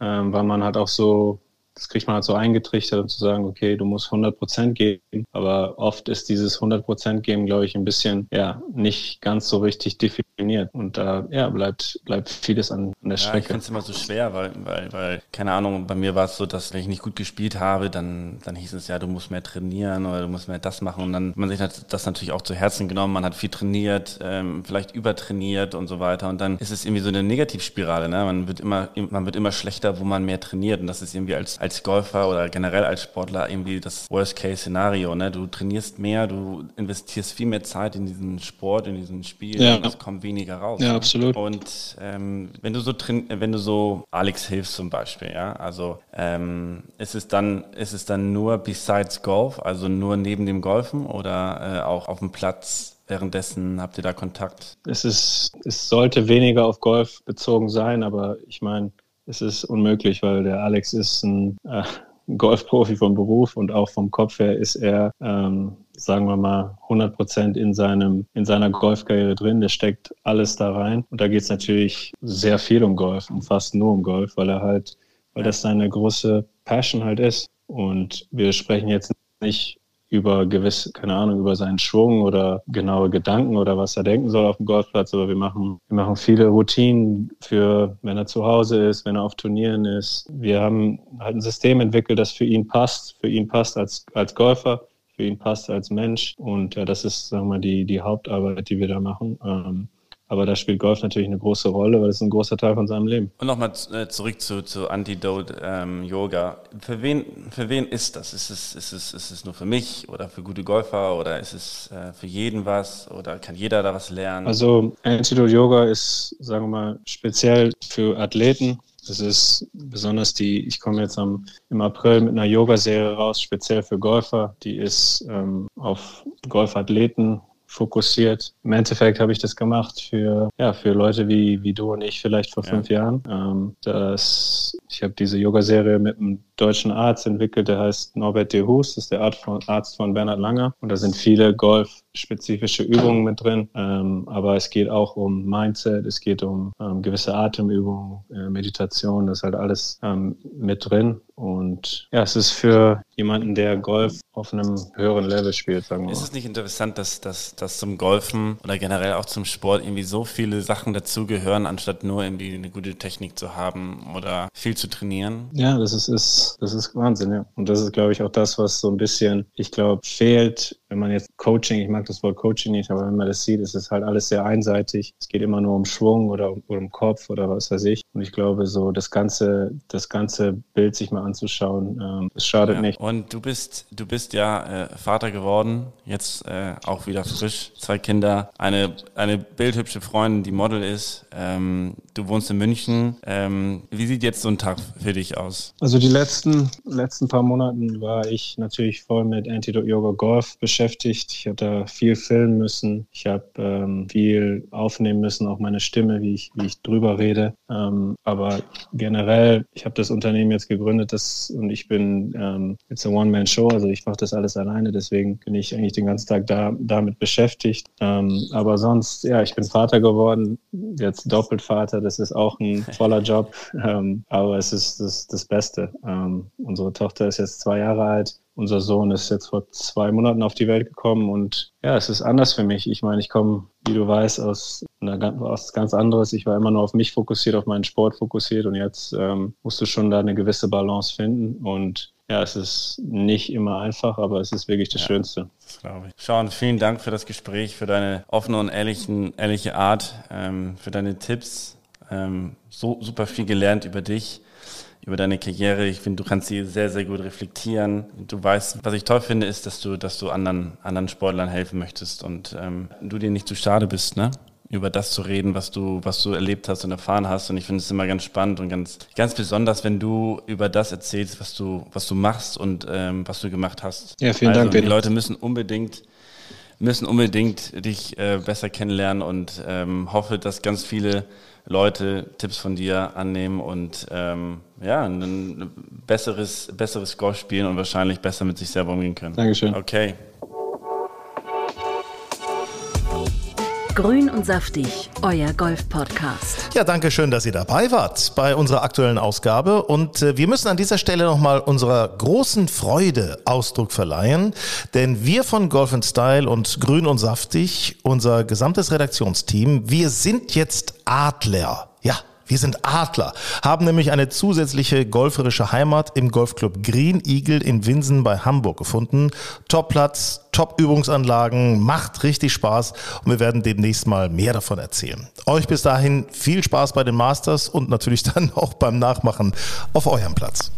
ähm, weil man halt auch so das kriegt man halt so eingetrichtert, um zu sagen, okay, du musst 100 Prozent geben. Aber oft ist dieses 100 Prozent geben, glaube ich, ein bisschen, ja, nicht ganz so richtig definiert. Und da, ja, bleibt, bleibt vieles an, an der Strecke. Ja, ich finde es immer so schwer, weil, weil, weil, keine Ahnung, bei mir war es so, dass wenn ich nicht gut gespielt habe, dann, dann hieß es ja, du musst mehr trainieren oder du musst mehr das machen. Und dann hat man sich das natürlich auch zu Herzen genommen. Man hat viel trainiert, ähm, vielleicht übertrainiert und so weiter. Und dann ist es irgendwie so eine Negativspirale, ne? Man wird immer, man wird immer schlechter, wo man mehr trainiert. Und das ist irgendwie als als Golfer oder generell als Sportler irgendwie das Worst-Case-Szenario. Ne? Du trainierst mehr, du investierst viel mehr Zeit in diesen Sport, in diesen Spiel ja. und es kommt weniger raus. Ja, ne? absolut. Und ähm, wenn du so wenn du so Alex hilfst zum Beispiel, ja, also ähm, ist es dann ist es dann nur besides Golf, also nur neben dem Golfen oder äh, auch auf dem Platz währenddessen habt ihr da Kontakt? Es ist, es sollte weniger auf Golf bezogen sein, aber ich meine, es ist unmöglich, weil der Alex ist ein äh, Golfprofi vom Beruf und auch vom Kopf her ist er, ähm, sagen wir mal, 100 Prozent in seinem in seiner Golfkarriere drin. Der steckt alles da rein und da geht es natürlich sehr viel um Golf und fast nur um Golf, weil er halt, weil das seine große Passion halt ist. Und wir sprechen jetzt nicht über gewisse, keine Ahnung, über seinen Schwung oder genaue Gedanken oder was er denken soll auf dem Golfplatz. Aber wir machen, wir machen viele Routinen für, wenn er zu Hause ist, wenn er auf Turnieren ist. Wir haben halt ein System entwickelt, das für ihn passt, für ihn passt als, als Golfer, für ihn passt als Mensch. Und ja, das ist, sagen wir mal, die, die Hauptarbeit, die wir da machen. Ähm, aber da spielt Golf natürlich eine große Rolle, weil es ein großer Teil von seinem Leben. Und nochmal äh, zurück zu, zu Antidote ähm, Yoga. Für wen, für wen ist das? Ist es, ist, es, ist es nur für mich oder für gute Golfer oder ist es äh, für jeden was oder kann jeder da was lernen? Also Antidote Yoga ist, sagen wir mal, speziell für Athleten. Es ist besonders die, ich komme jetzt am, im April mit einer Yoga-Serie raus, speziell für Golfer. Die ist ähm, auf Golfathleten fokussiert. Im Endeffekt habe ich das gemacht für, ja, für Leute wie, wie du und ich vielleicht vor ja. fünf Jahren. Ähm, das, ich habe diese Yoga-Serie mit einem deutschen Arzt entwickelt, der heißt Norbert de Hus, das ist der Arzt von, Arzt von Bernhard Langer. Und da sind viele golfspezifische Übungen mit drin. Ähm, aber es geht auch um Mindset, es geht um ähm, gewisse Atemübungen, äh, Meditation, das ist halt alles ähm, mit drin. Und ja, es ist für jemanden, der Golf auf einem höheren Level spielt, sagen wir mal. Ist es nicht interessant, dass, dass, dass zum Golfen oder generell auch zum Sport irgendwie so viele Sachen dazugehören, anstatt nur irgendwie eine gute Technik zu haben oder viel zu trainieren? Ja, das ist, ist, das ist Wahnsinn, ja. Und das ist, glaube ich, auch das, was so ein bisschen, ich glaube, fehlt, wenn man jetzt Coaching, ich mag das Wort Coaching nicht, aber wenn man das sieht, ist es halt alles sehr einseitig. Es geht immer nur um Schwung oder um, um Kopf oder was weiß ich. Und ich glaube, so das ganze, das ganze Bild sich mal anzuschauen, ähm, das schadet Ja. nicht. Und du bist, du bist ja äh, Vater geworden, jetzt äh, auch wieder frisch, zwei Kinder, eine, eine bildhübsche Freundin, die Model ist. Ähm, du wohnst in München. Ähm, wie sieht jetzt so ein Tag für dich aus? Also die letzten, letzten paar Monaten war ich natürlich voll mit Antidote Yoga Golf beschäftigt. Ich habe da viel filmen müssen. Ich habe ähm, viel aufnehmen müssen, auch meine Stimme, wie ich, wie ich drüber rede. Ähm, aber generell, ich habe das Unternehmen jetzt gegründet das, und ich bin, ähm, it's a One-Man-Show, also ich mache das alles alleine. Deswegen bin ich eigentlich den ganzen Tag da, damit beschäftigt. Ähm, aber sonst, ja, ich bin Vater geworden, jetzt doppelt Vater. Das ist auch ein voller Job, ähm, aber es ist das, das Beste. Ähm, unsere Tochter ist jetzt zwei Jahre alt. Unser Sohn ist jetzt vor zwei Monaten auf die Welt gekommen und ja, es ist anders für mich. Ich meine, ich komme, wie du weißt, aus, einer, ganz- aus ganz anderes. Ich war immer nur auf mich fokussiert, auf meinen Sport fokussiert und jetzt ähm, musst du schon da eine gewisse Balance finden und ja, es ist nicht immer einfach, aber es ist wirklich das Schönste. Das glaube ich. Sean, vielen Dank für das Gespräch, für deine offene und ehrlichen, ehrliche Art, ähm, für deine Tipps. Ähm, so super viel gelernt über dich, über deine Karriere. Ich finde, du kannst sie sehr, sehr gut reflektieren. Du weißt, was ich toll finde, ist, dass du, dass du anderen, anderen Sportlern helfen möchtest und ähm, du dir nicht zu schade bist, ne? über das zu reden, was du, was du erlebt hast und erfahren hast. Und ich finde es immer ganz spannend und ganz, ganz besonders, wenn du über das erzählst, was du, was du machst und ähm, was du gemacht hast. Ja, vielen also, Dank, Die Benny. Leute müssen unbedingt müssen unbedingt dich äh, besser kennenlernen und ähm, hoffe, dass ganz viele Leute Tipps von dir annehmen und ähm, ja, ein, besseres, besseres Golf spielen und wahrscheinlich besser mit sich selber umgehen können. Dankeschön. Okay. Grün und saftig, euer Golf-Podcast. Ja, danke schön, dass ihr dabei wart bei unserer aktuellen Ausgabe. Und äh, wir müssen an dieser Stelle nochmal unserer großen Freude Ausdruck verleihen, denn wir von Golf Style und Grün und Saftig, unser gesamtes Redaktionsteam, wir sind jetzt Adler. Ja. Wir sind Adler, haben nämlich eine zusätzliche golferische Heimat im Golfclub Green Eagle in Winsen bei Hamburg gefunden. Top-Platz, Top-Übungsanlagen, macht richtig Spaß und wir werden demnächst mal mehr davon erzählen. Euch bis dahin viel Spaß bei den Masters und natürlich dann auch beim Nachmachen auf eurem Platz.